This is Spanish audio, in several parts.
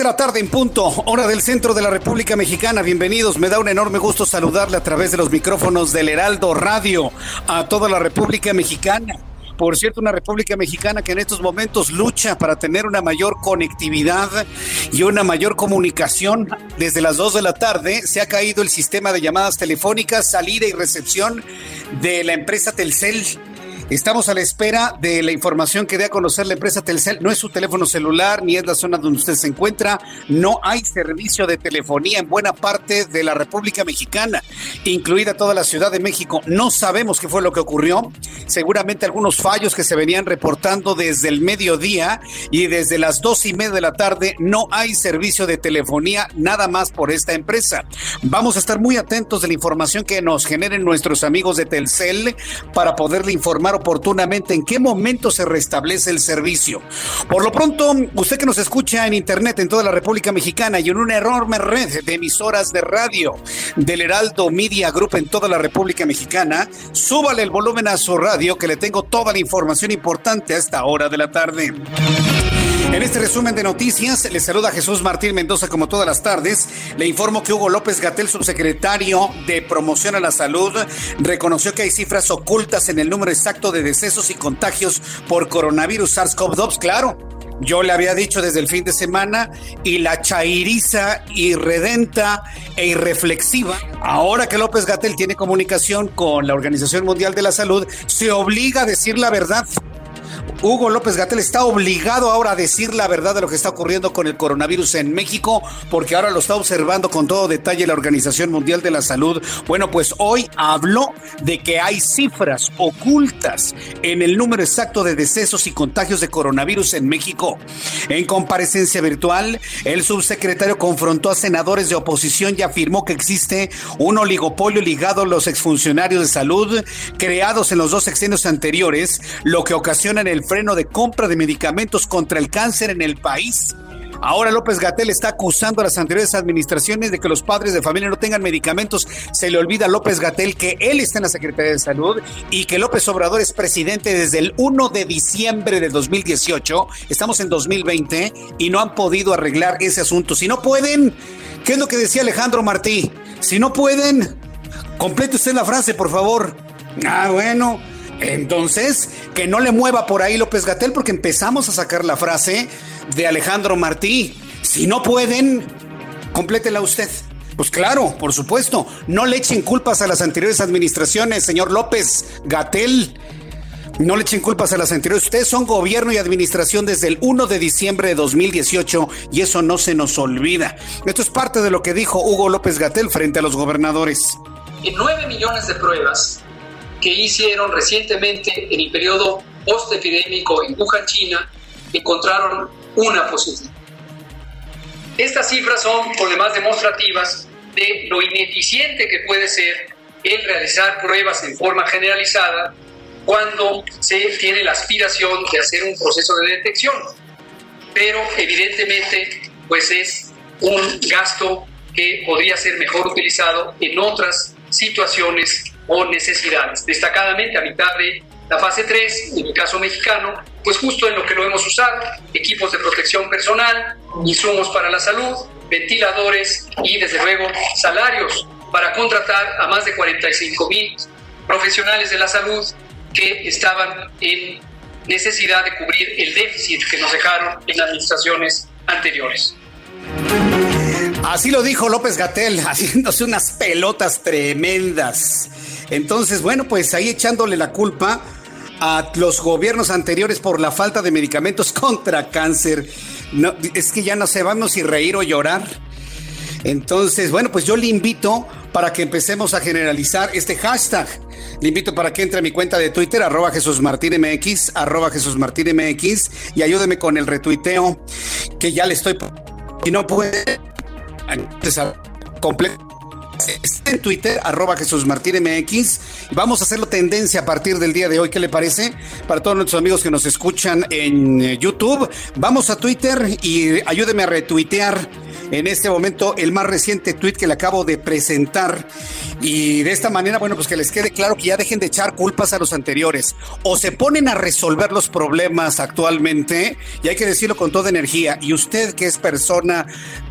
De la tarde en punto, hora del centro de la República Mexicana. Bienvenidos, me da un enorme gusto saludarle a través de los micrófonos del Heraldo Radio a toda la República Mexicana. Por cierto, una República Mexicana que en estos momentos lucha para tener una mayor conectividad y una mayor comunicación. Desde las 2 de la tarde se ha caído el sistema de llamadas telefónicas, salida y recepción de la empresa Telcel Estamos a la espera de la información que dé a conocer la empresa Telcel. No es su teléfono celular ni es la zona donde usted se encuentra. No hay servicio de telefonía en buena parte de la República Mexicana, incluida toda la Ciudad de México. No sabemos qué fue lo que ocurrió. Seguramente algunos fallos que se venían reportando desde el mediodía y desde las dos y media de la tarde. No hay servicio de telefonía nada más por esta empresa. Vamos a estar muy atentos de la información que nos generen nuestros amigos de Telcel para poderle informar oportunamente en qué momento se restablece el servicio. Por lo pronto, usted que nos escucha en Internet en toda la República Mexicana y en una enorme red de emisoras de radio del Heraldo Media Group en toda la República Mexicana, súbale el volumen a su radio que le tengo toda la información importante a esta hora de la tarde. En este resumen de noticias, le saluda Jesús Martín Mendoza como todas las tardes. Le informo que Hugo López Gatel, subsecretario de Promoción a la Salud, reconoció que hay cifras ocultas en el número exacto de decesos y contagios por coronavirus SARS-CoV-2. Claro, yo le había dicho desde el fin de semana y la chairiza irredenta e irreflexiva, ahora que López Gatel tiene comunicación con la Organización Mundial de la Salud, se obliga a decir la verdad. Hugo López Gatel está obligado ahora a decir la verdad de lo que está ocurriendo con el coronavirus en México, porque ahora lo está observando con todo detalle la Organización Mundial de la Salud. Bueno, pues hoy habló de que hay cifras ocultas en el número exacto de decesos y contagios de coronavirus en México. En comparecencia virtual, el subsecretario confrontó a senadores de oposición y afirmó que existe un oligopolio ligado a los exfuncionarios de salud creados en los dos sexenios anteriores, lo que ocasiona en el freno de compra de medicamentos contra el cáncer en el país. Ahora López Gatel está acusando a las anteriores administraciones de que los padres de familia no tengan medicamentos. Se le olvida a López Gatel que él está en la Secretaría de Salud y que López Obrador es presidente desde el 1 de diciembre de 2018. Estamos en 2020 y no han podido arreglar ese asunto. Si no pueden, ¿qué es lo que decía Alejandro Martí? Si no pueden, complete usted la frase, por favor. Ah, bueno. Entonces, que no le mueva por ahí López Gatel porque empezamos a sacar la frase de Alejandro Martí. Si no pueden, complétela usted. Pues claro, por supuesto, no le echen culpas a las anteriores administraciones, señor López Gatel. No le echen culpas a las anteriores. Ustedes son gobierno y administración desde el 1 de diciembre de 2018 y eso no se nos olvida. Esto es parte de lo que dijo Hugo López Gatel frente a los gobernadores. En 9 millones de pruebas que hicieron recientemente en el periodo post-epidémico en Wuhan, China, encontraron una positiva. Estas cifras son por demás demostrativas de lo ineficiente que puede ser el realizar pruebas en forma generalizada cuando se tiene la aspiración de hacer un proceso de detección. Pero evidentemente pues es un gasto que podría ser mejor utilizado en otras situaciones o necesidades. Destacadamente a mitad de la fase 3, en el caso mexicano, pues justo en lo que lo hemos usado, equipos de protección personal, insumos para la salud, ventiladores y desde luego salarios para contratar a más de 45 mil profesionales de la salud que estaban en necesidad de cubrir el déficit que nos dejaron en administraciones anteriores. Así lo dijo López Gatel, haciéndose unas pelotas tremendas. Entonces, bueno, pues ahí echándole la culpa a los gobiernos anteriores por la falta de medicamentos contra cáncer. Es que ya no sabemos si reír o llorar. Entonces, bueno, pues yo le invito para que empecemos a generalizar este hashtag. Le invito para que entre a mi cuenta de Twitter, arroba Jesús Martín MX, arroba Jesús Martín MX, y ayúdeme con el retuiteo que ya le estoy. Y no puede. Completo Está en Twitter, arroba Jesús Martín MX. Vamos a hacerlo tendencia a partir del día de hoy. ¿Qué le parece? Para todos nuestros amigos que nos escuchan en eh, YouTube, vamos a Twitter y ayúdeme a retuitear en este momento el más reciente tweet que le acabo de presentar. Y de esta manera, bueno, pues que les quede claro que ya dejen de echar culpas a los anteriores. O se ponen a resolver los problemas actualmente, y hay que decirlo con toda energía. Y usted, que es persona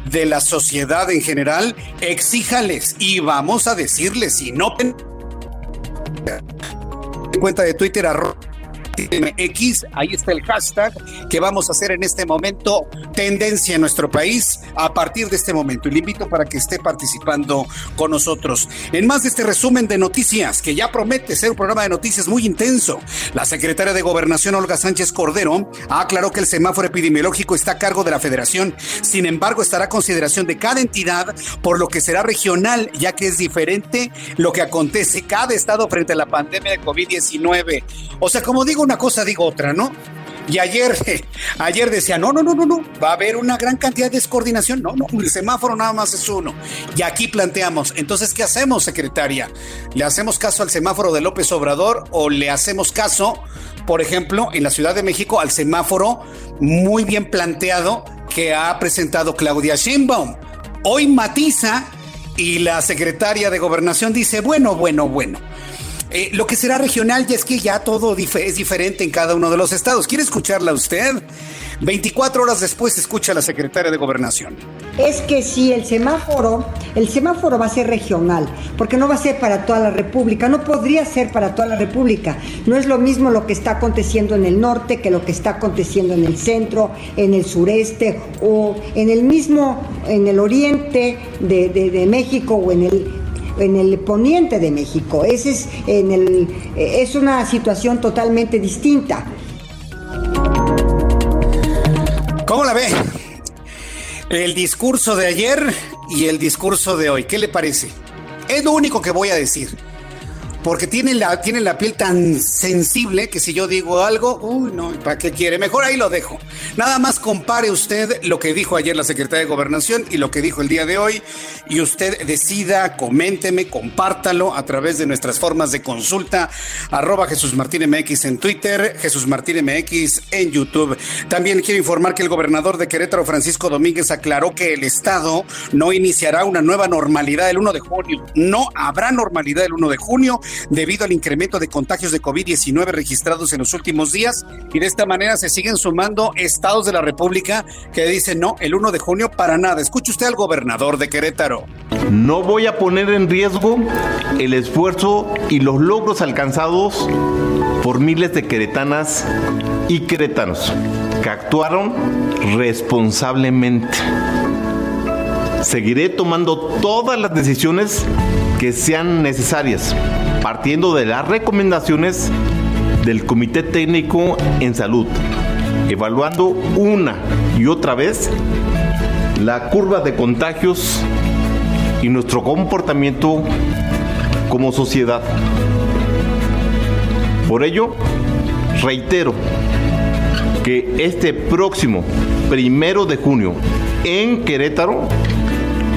de la sociedad en general, exíjales y vamos a decirles, si no cuenta de Twitter arroba MX, ahí está el hashtag que vamos a hacer en este momento, tendencia en nuestro país a partir de este momento. Y le invito para que esté participando con nosotros. En más de este resumen de noticias, que ya promete ser un programa de noticias muy intenso, la secretaria de Gobernación, Olga Sánchez Cordero, aclaró que el semáforo epidemiológico está a cargo de la federación. Sin embargo, estará a consideración de cada entidad, por lo que será regional, ya que es diferente lo que acontece cada estado frente a la pandemia de COVID-19. O sea, como digo, una cosa digo otra, ¿no? Y ayer, ayer decía, no, no, no, no, no, va a haber una gran cantidad de descoordinación. No, no, el semáforo nada más es uno. Y aquí planteamos, entonces, ¿qué hacemos, secretaria? ¿Le hacemos caso al semáforo de López Obrador o le hacemos caso, por ejemplo, en la Ciudad de México, al semáforo muy bien planteado que ha presentado Claudia Sheinbaum? Hoy matiza y la secretaria de Gobernación dice, bueno, bueno, bueno. Eh, lo que será regional ya es que ya todo es diferente en cada uno de los estados. ¿Quiere escucharla usted? 24 horas después escucha a la secretaria de Gobernación. Es que si el semáforo, el semáforo va a ser regional, porque no va a ser para toda la República, no podría ser para toda la República. No es lo mismo lo que está aconteciendo en el norte que lo que está aconteciendo en el centro, en el sureste o en el mismo, en el oriente de, de México o en el en el poniente de México. Ese es, en el, es una situación totalmente distinta. ¿Cómo la ve? El discurso de ayer y el discurso de hoy, ¿qué le parece? Es lo único que voy a decir porque tiene la, tiene la piel tan sensible que si yo digo algo, uy, no, ¿para qué quiere? Mejor ahí lo dejo. Nada más compare usted lo que dijo ayer la secretaria de Gobernación y lo que dijo el día de hoy y usted decida, coménteme, compártalo a través de nuestras formas de consulta, arroba Jesús Martín en Twitter, Jesús Martín MX en YouTube. También quiero informar que el gobernador de Querétaro, Francisco Domínguez, aclaró que el Estado no iniciará una nueva normalidad el 1 de junio. No habrá normalidad el 1 de junio debido al incremento de contagios de COVID-19 registrados en los últimos días y de esta manera se siguen sumando estados de la República que dicen no, el 1 de junio para nada. Escuche usted al gobernador de Querétaro. No voy a poner en riesgo el esfuerzo y los logros alcanzados por miles de queretanas y queretanos que actuaron responsablemente. Seguiré tomando todas las decisiones que sean necesarias, partiendo de las recomendaciones del Comité Técnico en Salud, evaluando una y otra vez la curva de contagios y nuestro comportamiento como sociedad. Por ello, reitero que este próximo primero de junio en Querétaro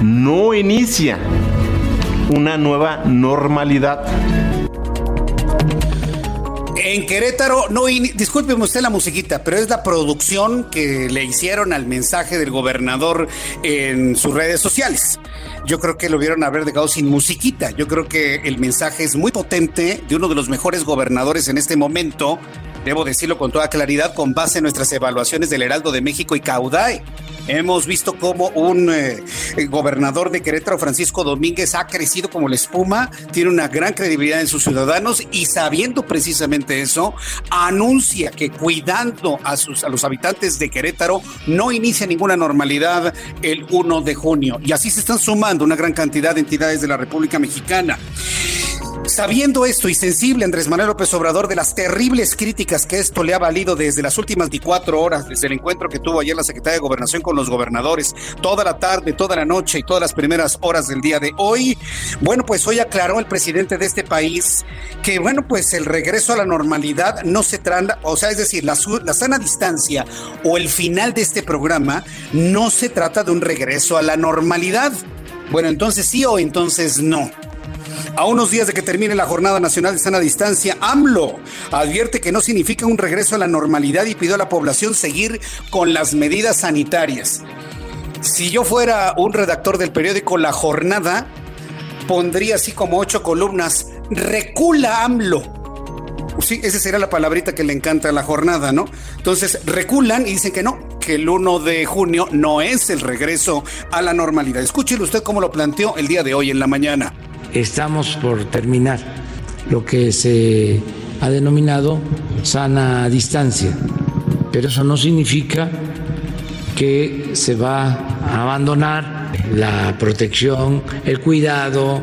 no inicia una nueva normalidad. En Querétaro, no, discúlpeme usted la musiquita, pero es la producción que le hicieron al mensaje del gobernador en sus redes sociales. Yo creo que lo vieron haber dejado sin musiquita. Yo creo que el mensaje es muy potente de uno de los mejores gobernadores en este momento. Debo decirlo con toda claridad, con base en nuestras evaluaciones del Heraldo de México y Caudae Hemos visto cómo un eh, gobernador de Querétaro, Francisco Domínguez, ha crecido como la espuma, tiene una gran credibilidad en sus ciudadanos y sabiendo precisamente eso, anuncia que cuidando a, sus, a los habitantes de Querétaro no inicia ninguna normalidad el 1 de junio. Y así se están sumando una gran cantidad de entidades de la República Mexicana. Sabiendo esto y sensible Andrés Manuel López Obrador de las terribles críticas que esto le ha valido desde las últimas 24 horas, desde el encuentro que tuvo ayer la Secretaría de Gobernación con los gobernadores, toda la tarde, toda la noche y todas las primeras horas del día de hoy, bueno, pues hoy aclaró el presidente de este país que, bueno, pues el regreso a la normalidad no se trata, o sea, es decir, la, la sana distancia o el final de este programa no se trata de un regreso a la normalidad. Bueno, entonces sí o entonces no. A unos días de que termine la Jornada Nacional de Sana Distancia, AMLO advierte que no significa un regreso a la normalidad y pidió a la población seguir con las medidas sanitarias. Si yo fuera un redactor del periódico La Jornada, pondría así como ocho columnas, recula AMLO. Sí, esa sería la palabrita que le encanta a la jornada, ¿no? Entonces, reculan y dicen que no, que el 1 de junio no es el regreso a la normalidad. Escúchelo usted cómo lo planteó el día de hoy en la mañana estamos por terminar lo que se ha denominado sana distancia, pero eso no significa que se va a abandonar la protección, el cuidado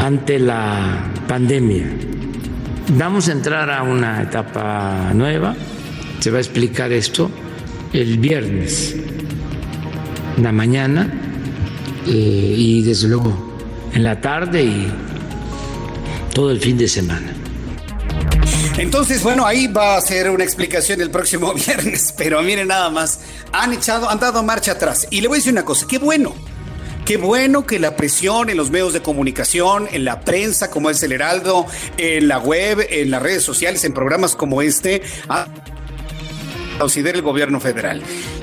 ante la pandemia. Vamos a entrar a una etapa nueva, se va a explicar esto el viernes, la mañana, eh, y desde luego en la tarde y todo el fin de semana. Entonces, bueno, ahí va a ser una explicación el próximo viernes, pero miren nada más, han echado, han dado marcha atrás. Y le voy a decir una cosa, qué bueno, Qué bueno que la presión en los medios de comunicación, en la prensa como es el Heraldo, en la web, en las redes sociales, en programas como este, considere el gobierno federal.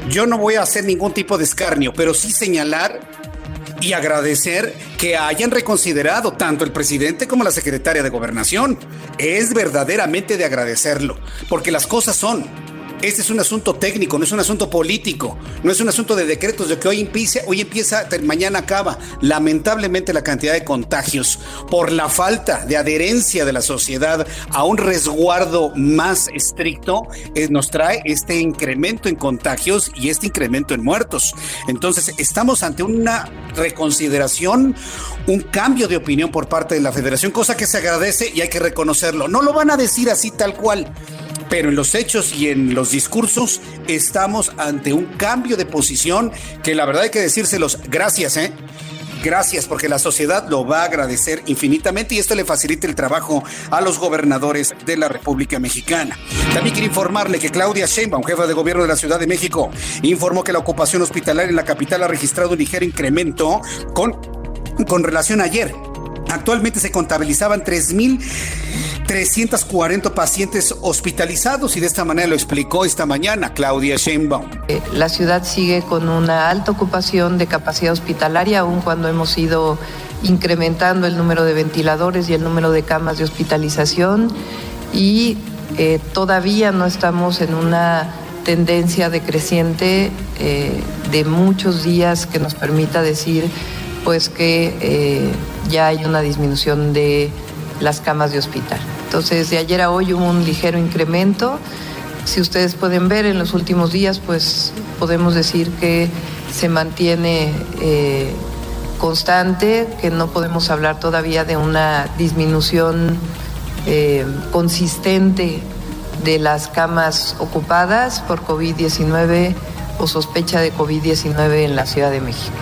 Yo no voy a hacer ningún tipo de escarnio, pero sí señalar y agradecer que hayan reconsiderado tanto el presidente como la secretaria de gobernación. Es verdaderamente de agradecerlo, porque las cosas son este es un asunto técnico, no es un asunto político, no es un asunto de decretos de que hoy empieza, hoy empieza, mañana acaba. Lamentablemente la cantidad de contagios por la falta de adherencia de la sociedad a un resguardo más estricto eh, nos trae este incremento en contagios y este incremento en muertos. Entonces estamos ante una reconsideración, un cambio de opinión por parte de la federación, cosa que se agradece y hay que reconocerlo. No lo van a decir así tal cual pero en los hechos y en los discursos estamos ante un cambio de posición que la verdad hay que decírselos gracias, ¿eh? Gracias, porque la sociedad lo va a agradecer infinitamente y esto le facilita el trabajo a los gobernadores de la República Mexicana. También quiero informarle que Claudia Sheinbaum, jefa de gobierno de la Ciudad de México, informó que la ocupación hospitalaria en la capital ha registrado un ligero incremento con, con relación a ayer. Actualmente se contabilizaban 3.000 340 pacientes hospitalizados y de esta manera lo explicó esta mañana Claudia Sheinbaum. Eh, la ciudad sigue con una alta ocupación de capacidad hospitalaria, aun cuando hemos ido incrementando el número de ventiladores y el número de camas de hospitalización y eh, todavía no estamos en una tendencia decreciente eh, de muchos días que nos permita decir pues que ya hay una disminución de las camas de hospital. Entonces, de ayer a hoy hubo un ligero incremento. Si ustedes pueden ver en los últimos días, pues podemos decir que se mantiene eh, constante, que no podemos hablar todavía de una disminución eh, consistente de las camas ocupadas por COVID-19 o sospecha de COVID-19 en la Ciudad de México.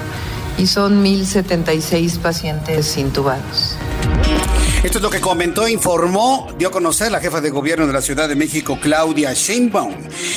Y son 1.076 pacientes intubados. Esto es lo que comentó, informó, dio a conocer la jefa de gobierno de la Ciudad de México, Claudia Sheinbaum.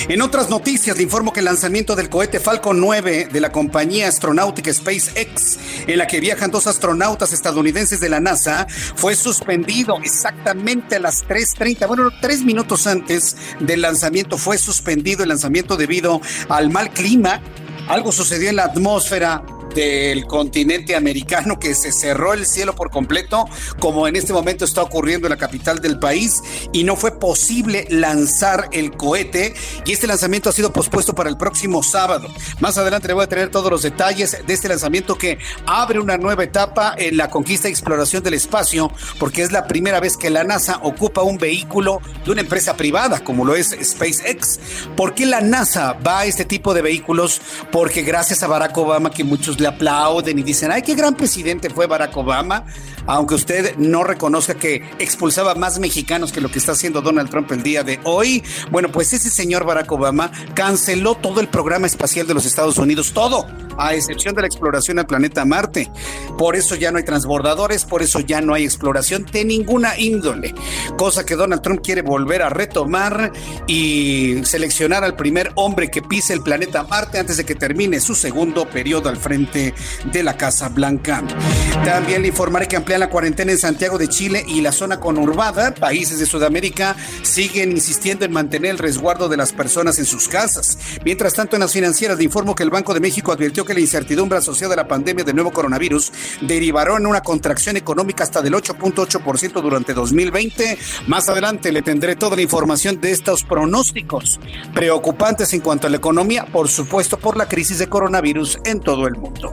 En otras noticias, le informo que el lanzamiento del cohete Falcon 9 de la compañía astronáutica SpaceX, en la que viajan dos astronautas estadounidenses de la NASA, fue suspendido exactamente a las 3.30, bueno, tres minutos antes del lanzamiento fue suspendido el lanzamiento debido al mal clima. Algo sucedió en la atmósfera del continente americano que se cerró el cielo por completo, como en este momento está ocurriendo en la capital del país, y no fue posible lanzar el cohete. Y este lanzamiento ha sido pospuesto para el próximo sábado. Más adelante le voy a tener todos los detalles de este lanzamiento que abre una nueva etapa en la conquista y exploración del espacio, porque es la primera vez que la NASA ocupa un vehículo de una empresa privada, como lo es SpaceX. ¿Por qué la NASA va a este tipo de vehículos? Porque gracias a Barack Obama, que muchos le aplauden y dicen, ay, qué gran presidente fue Barack Obama, aunque usted no reconozca que expulsaba más mexicanos que lo que está haciendo Donald Trump el día de hoy. Bueno, pues ese señor Barack Obama canceló todo el programa espacial de los Estados Unidos, todo, a excepción de la exploración al planeta Marte. Por eso ya no hay transbordadores, por eso ya no hay exploración de ninguna índole, cosa que Donald Trump quiere volver a retomar y seleccionar al primer hombre que pise el planeta Marte antes de que termine su segundo periodo al frente de la Casa Blanca. También le informaré que amplían la cuarentena en Santiago de Chile y la zona conurbada, países de Sudamérica, siguen insistiendo en mantener el resguardo de las personas en sus casas. Mientras tanto, en las financieras le informo que el Banco de México advirtió que la incertidumbre asociada a la pandemia del nuevo coronavirus derivaron en una contracción económica hasta del 8.8% durante 2020. Más adelante le tendré toda la información de estos pronósticos preocupantes en cuanto a la economía, por supuesto por la crisis de coronavirus en todo el mundo.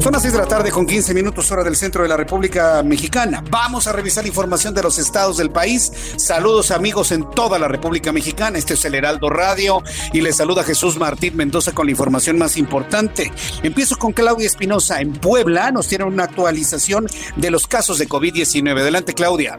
Son las 6 de la tarde con 15 minutos hora del centro de la República Mexicana. Vamos a revisar información de los estados del país. Saludos amigos en toda la República Mexicana. Este es el Heraldo Radio y les saluda Jesús Martín Mendoza con la información más importante. Empiezo con Claudia Espinosa en Puebla. Nos tiene una actualización de los casos de COVID-19. Adelante, Claudia.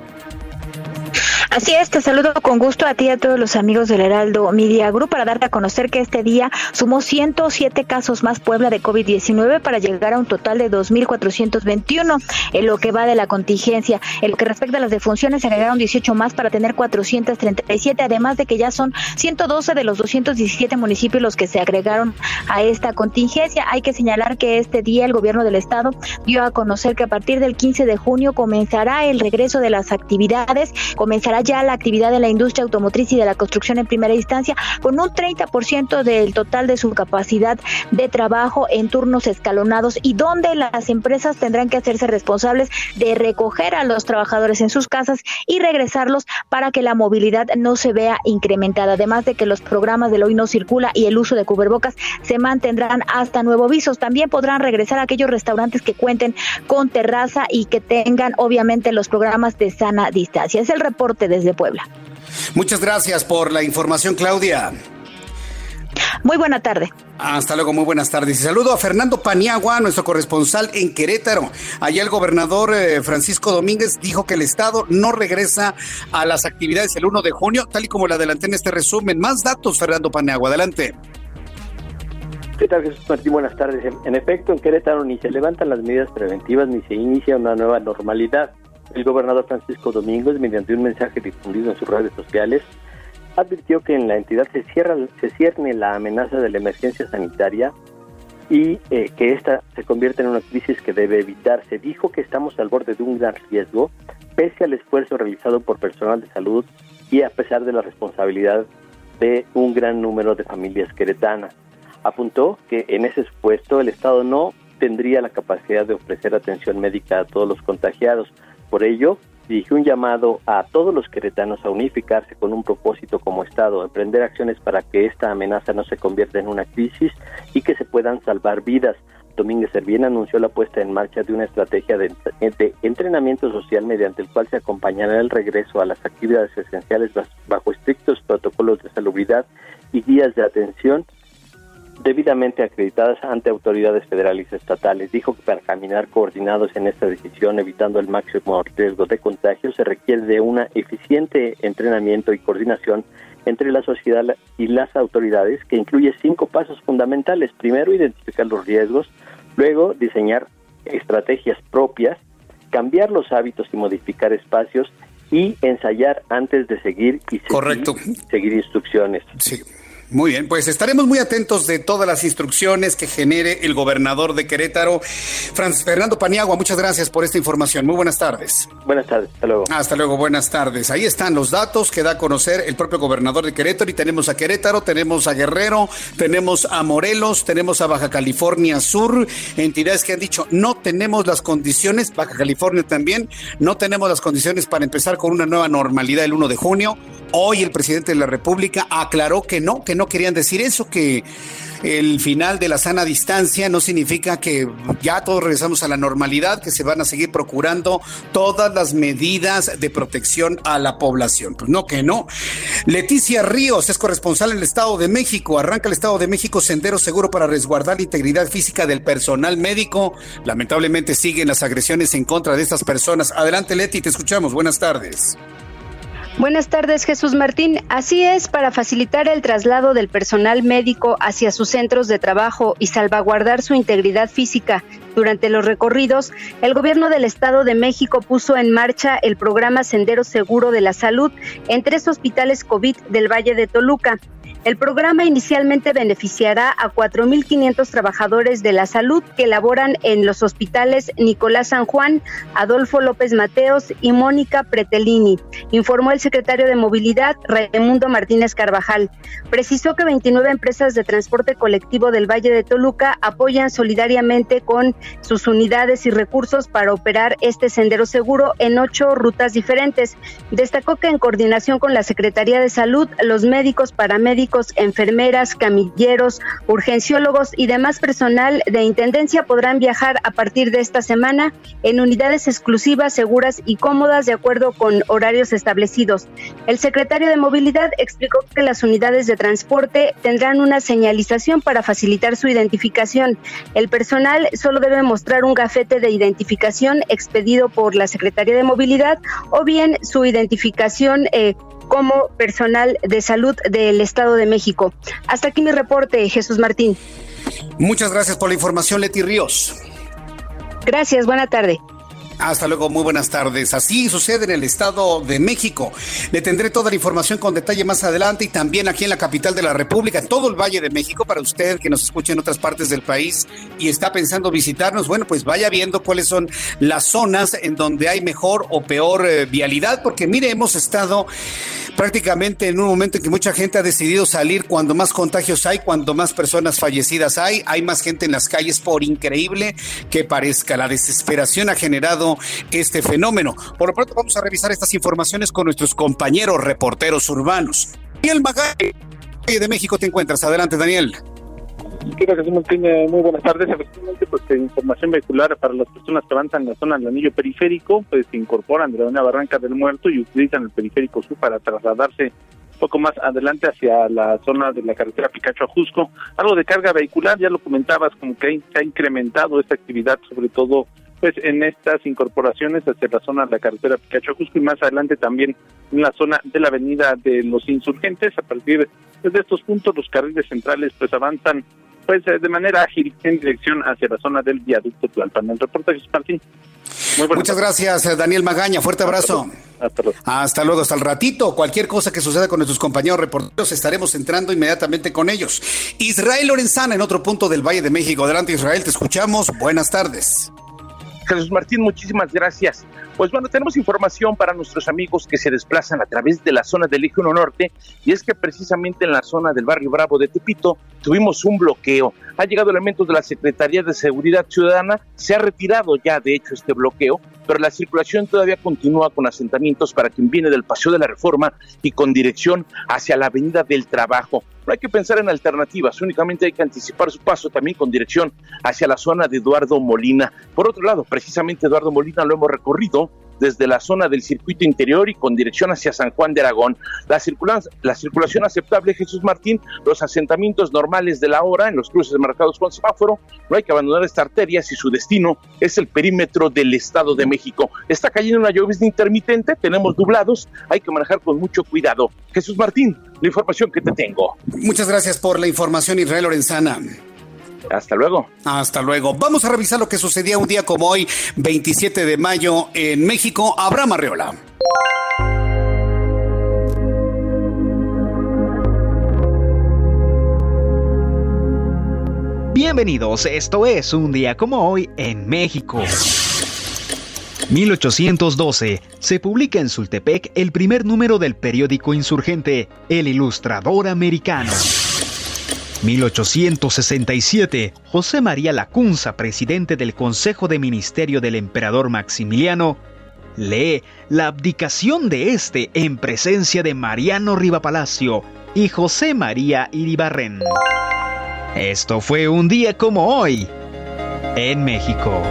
Así es, te saludo con gusto a ti y a todos los amigos del Heraldo Media Group para darte a conocer que este día sumó 107 casos más Puebla de COVID-19 para llegar a un total de 2.421 en lo que va de la contingencia. En lo que respecta a las defunciones, se agregaron 18 más para tener 437, además de que ya son 112 de los 217 municipios los que se agregaron a esta contingencia. Hay que señalar que este día el gobierno del estado dio a conocer que a partir del 15 de junio comenzará el regreso de las actividades, comenzará ya la actividad de la industria automotriz y de la construcción en primera instancia con un 30% del total de su capacidad de trabajo en turnos escalonados y donde las empresas tendrán que hacerse responsables de recoger a los trabajadores en sus casas y regresarlos para que la movilidad no se vea incrementada. Además de que los programas del hoy no circula y el uso de cubrebocas se mantendrán hasta nuevo avisos. También podrán regresar aquellos restaurantes que cuenten con terraza y que tengan obviamente los programas de sana distancia. Es el reporte desde Puebla. Muchas gracias por la información, Claudia. Muy buena tarde. Hasta luego, muy buenas tardes. Y saludo a Fernando Paniagua, nuestro corresponsal en Querétaro. Allá el gobernador eh, Francisco Domínguez dijo que el Estado no regresa a las actividades el 1 de junio, tal y como le adelanté en este resumen. Más datos, Fernando Paniagua, adelante. ¿Qué tal, Jesús Martín? Buenas tardes. En efecto, en Querétaro ni se levantan las medidas preventivas ni se inicia una nueva normalidad. El gobernador Francisco Domínguez, mediante un mensaje difundido en sus redes sociales, advirtió que en la entidad se cierra se cierne la amenaza de la emergencia sanitaria y eh, que esta se convierte en una crisis que debe evitarse. Dijo que estamos al borde de un gran riesgo, pese al esfuerzo realizado por personal de salud y a pesar de la responsabilidad de un gran número de familias queretanas. Apuntó que en ese supuesto el Estado no tendría la capacidad de ofrecer atención médica a todos los contagiados, por ello, dirigió un llamado a todos los queretanos a unificarse con un propósito como Estado, emprender acciones para que esta amenaza no se convierta en una crisis y que se puedan salvar vidas. Domínguez Servién anunció la puesta en marcha de una estrategia de, de, entrenamiento social mediante el cual se acompañará el regreso a las actividades esenciales bajo estrictos protocolos de salubridad y guías de atención debidamente acreditadas ante autoridades federales y estatales. Dijo que para caminar coordinados en esta decisión, evitando el máximo riesgo de contagio, se requiere de un eficiente entrenamiento y coordinación entre la sociedad y las autoridades, que incluye cinco pasos fundamentales. Primero, identificar los riesgos, luego, diseñar estrategias propias, cambiar los hábitos y modificar espacios y ensayar antes de seguir y seguir, seguir instrucciones. Sí. Muy bien, pues estaremos muy atentos de todas las instrucciones que genere el gobernador de Querétaro, Francis Fernando Paniagua. Muchas gracias por esta información. Muy buenas tardes. Buenas tardes, hasta luego. Hasta luego, buenas tardes. Ahí están los datos que da a conocer el propio gobernador de Querétaro y tenemos a Querétaro, tenemos a Guerrero, tenemos a Morelos, tenemos a Baja California Sur, entidades que han dicho no tenemos las condiciones, Baja California también, no tenemos las condiciones para empezar con una nueva normalidad el 1 de junio. Hoy el presidente de la República aclaró que no, que no querían decir eso, que el final de la sana distancia no significa que ya todos regresamos a la normalidad, que se van a seguir procurando todas las medidas de protección a la población. Pues no, que no. Leticia Ríos es corresponsal en el Estado de México. Arranca el Estado de México sendero seguro para resguardar la integridad física del personal médico. Lamentablemente siguen las agresiones en contra de estas personas. Adelante, Leti, te escuchamos. Buenas tardes. Buenas tardes, Jesús Martín. Así es, para facilitar el traslado del personal médico hacia sus centros de trabajo y salvaguardar su integridad física durante los recorridos, el gobierno del Estado de México puso en marcha el programa Sendero Seguro de la Salud en tres hospitales COVID del Valle de Toluca. El programa inicialmente beneficiará a 4.500 trabajadores de la salud que laboran en los hospitales Nicolás San Juan, Adolfo López Mateos y Mónica Pretelini, informó el secretario de Movilidad, Raimundo Martínez Carvajal. Precisó que 29 empresas de transporte colectivo del Valle de Toluca apoyan solidariamente con sus unidades y recursos para operar este sendero seguro en ocho rutas diferentes. Destacó que en coordinación con la Secretaría de Salud, los médicos, paramédicos, enfermeras, camilleros, urgenciólogos y demás personal de Intendencia podrán viajar a partir de esta semana en unidades exclusivas, seguras y cómodas de acuerdo con horarios establecidos. El secretario de Movilidad explicó que las unidades de transporte tendrán una señalización para facilitar su identificación. El personal solo debe mostrar un gafete de identificación expedido por la Secretaría de Movilidad o bien su identificación eh, como personal de salud del Estado de México. Hasta aquí mi reporte, Jesús Martín. Muchas gracias por la información, Leti Ríos. Gracias, buena tarde. Hasta luego, muy buenas tardes. Así sucede en el Estado de México. Le tendré toda la información con detalle más adelante y también aquí en la capital de la República, en todo el Valle de México, para usted que nos escucha en otras partes del país y está pensando visitarnos, bueno, pues vaya viendo cuáles son las zonas en donde hay mejor o peor eh, vialidad, porque mire, hemos estado prácticamente en un momento en que mucha gente ha decidido salir cuando más contagios hay, cuando más personas fallecidas hay, hay más gente en las calles, por increíble que parezca. La desesperación ha generado este fenómeno. Por lo pronto vamos a revisar estas informaciones con nuestros compañeros reporteros urbanos. Daniel Magay, de México te encuentras. Adelante, Daniel. Jesús tiene muy buenas tardes. Efectivamente, pues información vehicular para las personas que avanzan en la zona del anillo periférico, pues se incorporan de una barranca del muerto y utilizan el periférico sur para trasladarse un poco más adelante hacia la zona de la carretera Picacho a Jusco. Algo de carga vehicular, ya lo comentabas, como que se ha incrementado esta actividad, sobre todo pues en estas incorporaciones hacia la zona de la carretera Picacho a Jusco y más adelante también en la zona de la avenida de los insurgentes. A partir de estos puntos los carriles centrales pues avanzan pues eh, de manera ágil en dirección hacia la zona del viaducto Tlalpan. El reporte es Martín. Muchas gracias, eh, Daniel Magaña. Fuerte abrazo. Hasta luego. hasta luego. Hasta el ratito. Cualquier cosa que suceda con nuestros compañeros reporteros, estaremos entrando inmediatamente con ellos. Israel Lorenzana, en otro punto del Valle de México. Adelante, Israel, te escuchamos. Buenas tardes. Jesús Martín, muchísimas gracias. Pues bueno, tenemos información para nuestros amigos que se desplazan a través de la zona del Eje 1 Norte y es que precisamente en la zona del barrio Bravo de Tepito tuvimos un bloqueo. Ha llegado elementos de la Secretaría de Seguridad Ciudadana, se ha retirado ya de hecho este bloqueo, pero la circulación todavía continúa con asentamientos para quien viene del Paseo de la Reforma y con dirección hacia la Avenida del Trabajo. Hay que pensar en alternativas, únicamente hay que anticipar su paso también con dirección hacia la zona de Eduardo Molina. Por otro lado, precisamente Eduardo Molina lo hemos recorrido desde la zona del circuito interior y con dirección hacia San Juan de Aragón. La, la circulación aceptable, Jesús Martín, los asentamientos normales de la hora en los cruces marcados con semáforo, no hay que abandonar esta arteria si su destino es el perímetro del Estado de México. Está cayendo una lluvia intermitente, tenemos dublados, hay que manejar con mucho cuidado. Jesús Martín, la información que te tengo. Muchas gracias por la información, Israel Lorenzana. Hasta luego. Hasta luego. Vamos a revisar lo que sucedía un día como hoy, 27 de mayo, en México. Abraham Arreola. Bienvenidos, esto es un día como hoy en México. 1812 se publica en Sultepec el primer número del periódico insurgente El Ilustrador Americano. 1867, José María Lacunza, presidente del Consejo de Ministerio del Emperador Maximiliano, lee la abdicación de este en presencia de Mariano Rivapalacio y José María Iribarren. Esto fue un día como hoy en México.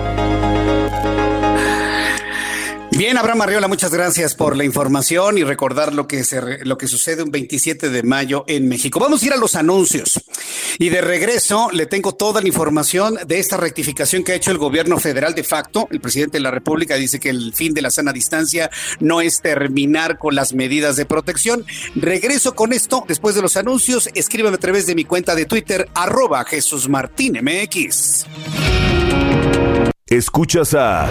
Bien, Abraham Arriola, muchas gracias por la información y recordar lo que, se, lo que sucede un 27 de mayo en México. Vamos a ir a los anuncios. Y de regreso le tengo toda la información de esta rectificación que ha hecho el gobierno federal de facto. El presidente de la República dice que el fin de la sana distancia no es terminar con las medidas de protección. Regreso con esto después de los anuncios. Escríbeme a través de mi cuenta de Twitter, arroba Jesús Martín MX. Escuchas a...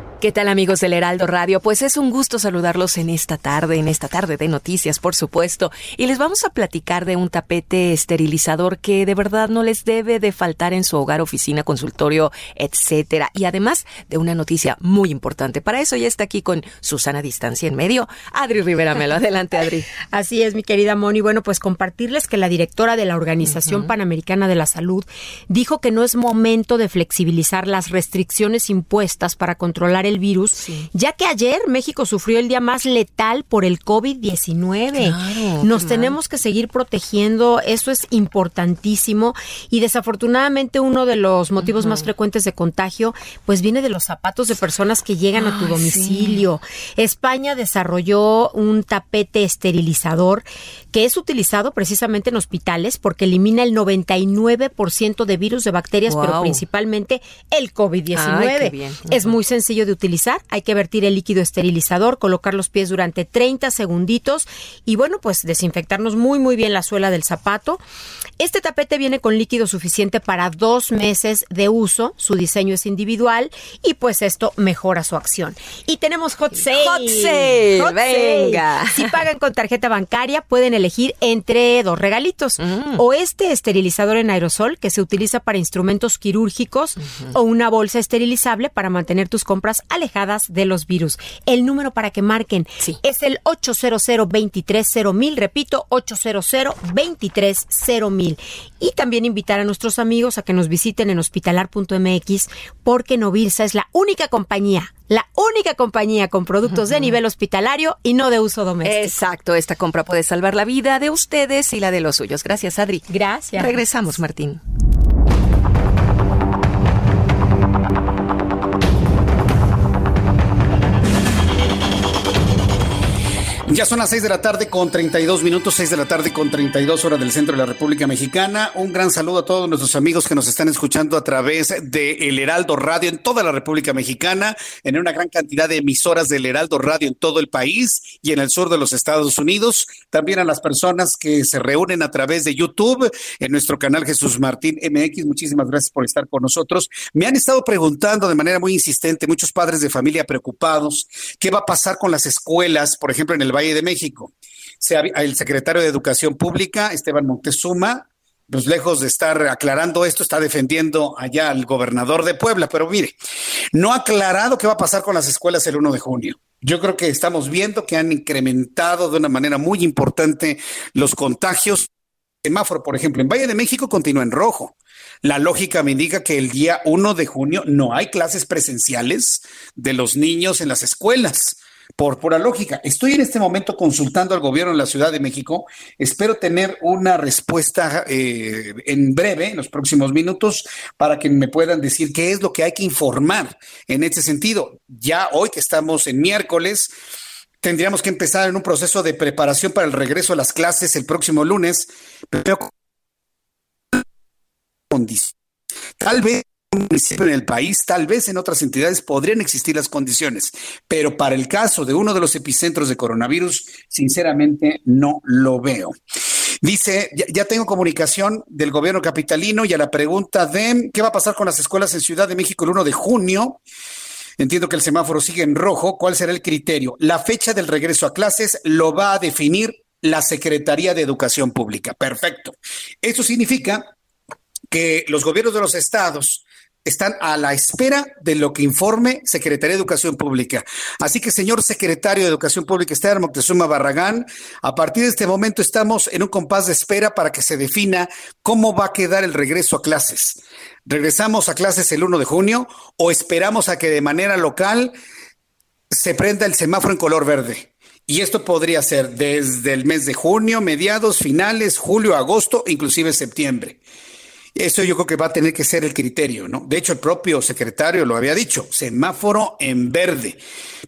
¿Qué tal amigos del Heraldo Radio? Pues es un gusto saludarlos en esta tarde, en esta tarde de noticias, por supuesto. Y les vamos a platicar de un tapete esterilizador que de verdad no les debe de faltar en su hogar, oficina, consultorio, etcétera. Y además de una noticia muy importante. Para eso ya está aquí con Susana Distancia en medio. Adri Rivera Melo. Adelante, Adri. Así es, mi querida Moni. Bueno, pues compartirles que la directora de la Organización Panamericana de la Salud dijo que no es momento de flexibilizar las restricciones impuestas para controlar el el virus, ya que ayer México sufrió el día más letal por el COVID-19. Nos tenemos que seguir protegiendo, eso es importantísimo. Y desafortunadamente uno de los motivos más frecuentes de contagio pues viene de los zapatos de personas que llegan a tu domicilio. España desarrolló un tapete esterilizador que es utilizado precisamente en hospitales porque elimina el 99% de virus, de bacterias, pero principalmente el COVID-19. Es muy sencillo de utilizar. Hay que vertir el líquido esterilizador, colocar los pies durante 30 segunditos y bueno, pues desinfectarnos muy muy bien la suela del zapato. Este tapete viene con líquido suficiente para dos meses de uso. Su diseño es individual y pues esto mejora su acción. Y tenemos hot sale. Hot sale. Venga. Si pagan con tarjeta bancaria pueden elegir entre dos regalitos. Mm. O este esterilizador en aerosol que se utiliza para instrumentos quirúrgicos o una bolsa esterilizable para mantener tus compras alejadas de los virus. El número para que marquen es el 800 230 repito, 800 230 Y también invitar a nuestros amigos a que nos visiten en hospitalar.mx porque Novilsa es la única compañía la única compañía con productos de nivel hospitalario y no de uso doméstico. Exacto, esta compra puede salvar la vida de ustedes y la de los suyos. Gracias, Adri. Gracias. Regresamos, Martín. Ya son las 6 de la tarde con 32 minutos, 6 de la tarde con 32 horas del centro de la República Mexicana. Un gran saludo a todos nuestros amigos que nos están escuchando a través de El Heraldo Radio en toda la República Mexicana, en una gran cantidad de emisoras del Heraldo Radio en todo el país y en el sur de los Estados Unidos. También a las personas que se reúnen a través de YouTube en nuestro canal Jesús Martín MX. Muchísimas gracias por estar con nosotros. Me han estado preguntando de manera muy insistente, muchos padres de familia preocupados, qué va a pasar con las escuelas, por ejemplo, en el de México. El secretario de Educación Pública, Esteban Montezuma, pues lejos de estar aclarando esto, está defendiendo allá al gobernador de Puebla, pero mire, no ha aclarado qué va a pasar con las escuelas el 1 de junio. Yo creo que estamos viendo que han incrementado de una manera muy importante los contagios. Semáforo, por ejemplo, en Valle de México continúa en rojo. La lógica me indica que el día 1 de junio no hay clases presenciales de los niños en las escuelas por pura lógica. Estoy en este momento consultando al gobierno de la Ciudad de México. Espero tener una respuesta eh, en breve, en los próximos minutos, para que me puedan decir qué es lo que hay que informar en este sentido. Ya hoy que estamos en miércoles, tendríamos que empezar en un proceso de preparación para el regreso a las clases el próximo lunes. Pero tal vez un municipio en el país, tal vez en otras entidades podrían existir las condiciones, pero para el caso de uno de los epicentros de coronavirus, sinceramente no lo veo. Dice, ya, tengo comunicación del gobierno capitalino y a la pregunta de qué va a pasar con las escuelas en Ciudad de México el 1 de junio. Entiendo que el semáforo sigue en rojo. ¿Cuál será el criterio? La fecha del regreso a clases lo va a definir la Secretaría de Educación Pública. Perfecto. Eso significa que los gobiernos de los estados están a la espera de lo que informe Secretaría de Educación Pública. Así que, señor secretario de Educación Pública, Esteban Moctezuma Barragán, a partir de este momento estamos en un compás de espera para que se defina cómo va a quedar el regreso a clases. ¿Regresamos a clases el 1 de junio o esperamos a que de manera local se prenda el semáforo en color verde? Y esto podría ser desde el mes de junio, mediados, finales, julio, agosto, inclusive septiembre. Eso yo creo que va a tener que ser el criterio, ¿no? De hecho, el propio secretario lo había dicho, semáforo en verde.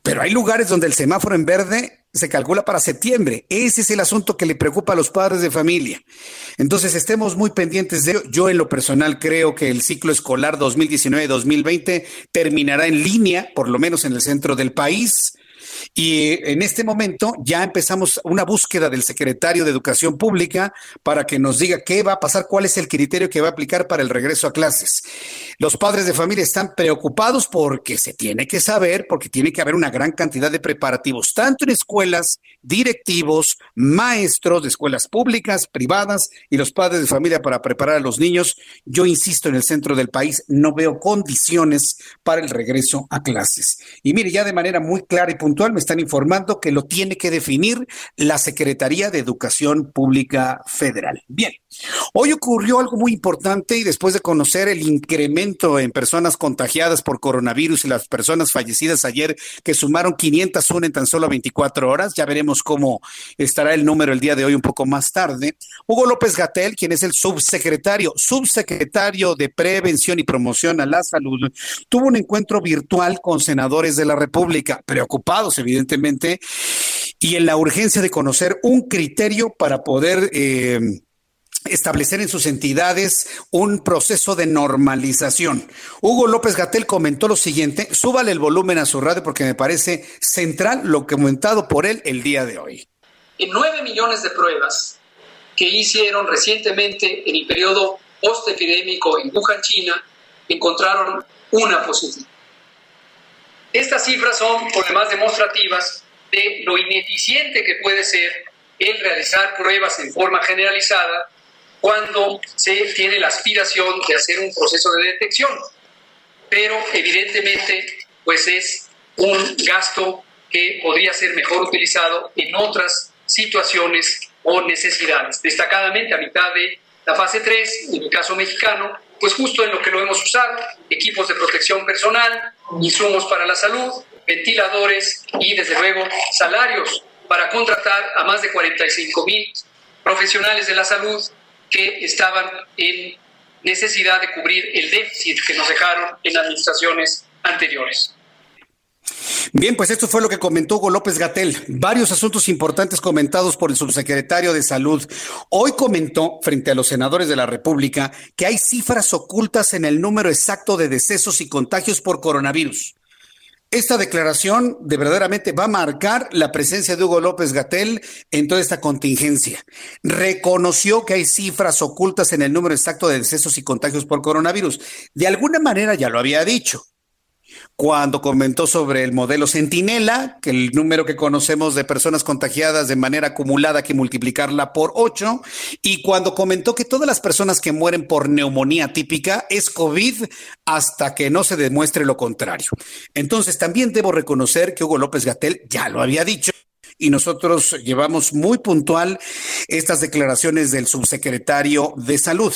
Pero hay lugares donde el semáforo en verde se calcula para septiembre. Ese es el asunto que le preocupa a los padres de familia. Entonces, estemos muy pendientes de ello. Yo en lo personal creo que el ciclo escolar 2019-2020 terminará en línea, por lo menos en el centro del país. Y en este momento ya empezamos una búsqueda del secretario de Educación Pública para que nos diga qué va a pasar, cuál es el criterio que va a aplicar para el regreso a clases. Los padres de familia están preocupados porque se tiene que saber, porque tiene que haber una gran cantidad de preparativos, tanto en escuelas, directivos, maestros de escuelas públicas, privadas y los padres de familia para preparar a los niños. Yo insisto, en el centro del país no veo condiciones para el regreso a clases. Y mire, ya de manera muy clara y puntual, me están informando que lo tiene que definir la Secretaría de Educación Pública Federal. Bien, hoy ocurrió algo muy importante y después de conocer el incremento en personas contagiadas por coronavirus y las personas fallecidas ayer que sumaron 501 en tan solo 24 horas, ya veremos cómo estará el número el día de hoy un poco más tarde. Hugo López Gatel, quien es el subsecretario, subsecretario de Prevención y Promoción a la Salud, tuvo un encuentro virtual con senadores de la República, preocupados evidentemente, y en la urgencia de conocer un criterio para poder... Eh, establecer en sus entidades un proceso de normalización. Hugo López Gatel comentó lo siguiente, súbale el volumen a su radio porque me parece central lo comentado por él el día de hoy. En nueve millones de pruebas que hicieron recientemente en el periodo postepidémico en Wuhan, China, encontraron una positiva. Estas cifras son, por demás, demostrativas de lo ineficiente que puede ser el realizar pruebas en forma generalizada cuando se tiene la aspiración de hacer un proceso de detección. Pero evidentemente, pues es un gasto que podría ser mejor utilizado en otras situaciones o necesidades. Destacadamente a mitad de la fase 3, en el caso mexicano, pues justo en lo que lo hemos usado, equipos de protección personal, insumos para la salud, ventiladores y desde luego salarios para contratar a más de 45 mil profesionales de la salud que estaban en necesidad de cubrir el déficit que nos dejaron en administraciones anteriores. Bien, pues esto fue lo que comentó Hugo López Gatel. Varios asuntos importantes comentados por el subsecretario de Salud. Hoy comentó frente a los senadores de la República que hay cifras ocultas en el número exacto de decesos y contagios por coronavirus. Esta declaración de verdaderamente va a marcar la presencia de Hugo López Gatel en toda esta contingencia. Reconoció que hay cifras ocultas en el número exacto de decesos y contagios por coronavirus. De alguna manera ya lo había dicho cuando comentó sobre el modelo Centinela, que el número que conocemos de personas contagiadas de manera acumulada que multiplicarla por ocho, y cuando comentó que todas las personas que mueren por neumonía típica es COVID hasta que no se demuestre lo contrario. Entonces, también debo reconocer que Hugo López Gatel ya lo había dicho y nosotros llevamos muy puntual estas declaraciones del subsecretario de Salud.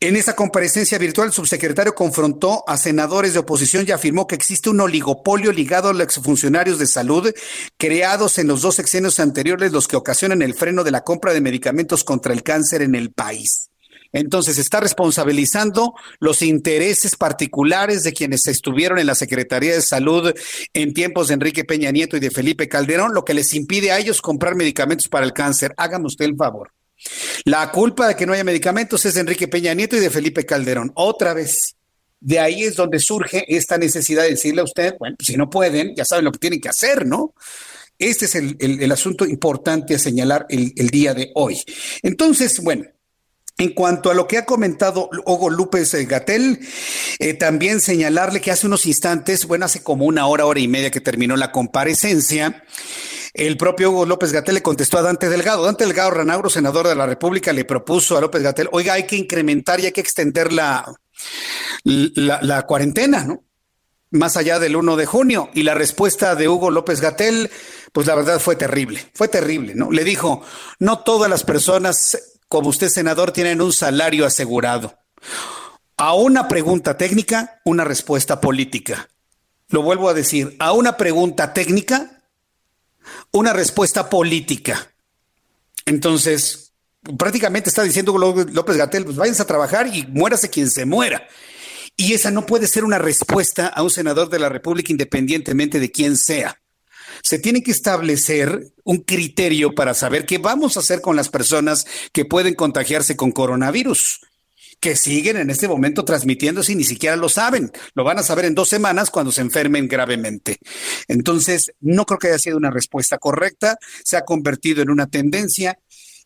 En esa comparecencia virtual, el subsecretario confrontó a senadores de oposición y afirmó que existe un oligopolio ligado a los exfuncionarios de salud creados en los dos sexenios anteriores, los que ocasionan el freno de la compra de medicamentos contra el cáncer en el país. Entonces está responsabilizando los intereses particulares de quienes estuvieron en la Secretaría de Salud en tiempos de Enrique Peña Nieto y de Felipe Calderón, lo que les impide a ellos comprar medicamentos para el cáncer. Hágame usted el favor. La culpa de que no haya medicamentos es de Enrique Peña Nieto y de Felipe Calderón. Otra vez. De ahí es donde surge esta necesidad de decirle a usted, bueno, pues si no pueden, ya saben lo que tienen que hacer, ¿no? Este es el, asunto importante a señalar el, día de hoy. Entonces, bueno, en cuanto a lo que ha comentado Hugo López eh, Gatel, eh, también señalarle que hace unos instantes, bueno, hace como una hora, hora y media que terminó la comparecencia, el propio Hugo López Gatel le contestó a Dante Delgado. Dante Delgado Ranauro, senador de la República, le propuso a López Gatel, oiga, hay que incrementar y hay que extender la, la, la cuarentena, ¿no? Más allá del 1 de junio. Y la respuesta de Hugo López Gatel, pues la verdad fue terrible, fue terrible, ¿no? Le dijo, no todas las personas como usted, senador, tienen un salario asegurado. A una pregunta técnica, una respuesta política. Lo vuelvo a decir, a una pregunta técnica, una respuesta política. Entonces, prácticamente está diciendo López Gatel, pues váyanse a trabajar y muérase quien se muera. Y esa no puede ser una respuesta a un senador de la República independientemente de quién sea se tiene que establecer un criterio para saber qué vamos a hacer con las personas que pueden contagiarse con coronavirus que siguen en este momento transmitiéndose y ni siquiera lo saben. Lo van a saber en dos semanas cuando se enfermen gravemente. Entonces, no creo que haya sido una respuesta correcta. Se ha convertido en una tendencia.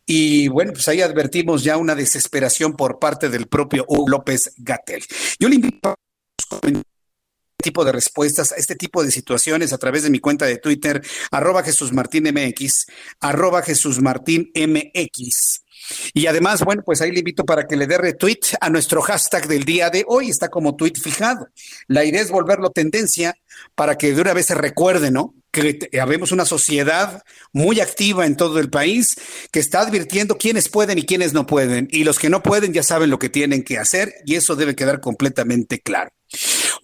Y bueno, pues ahí advertimos ya una desesperación por parte del propio Hugo López Gatel. Yo le invito a tipo de respuestas a este tipo de situaciones a través de mi cuenta de Twitter, arroba Jesús Martín MX, arroba Jesús Martín MX. Y además, bueno, pues ahí le invito para que le dé retweet a nuestro hashtag del día de hoy. Está como tweet fijado. La idea es volverlo tendencia para que de una vez se recuerde, ¿no? Que habemos una sociedad muy activa en todo el país que está advirtiendo quiénes pueden y quiénes no pueden. Y los que no pueden ya saben lo que tienen que hacer y eso debe quedar completamente claro.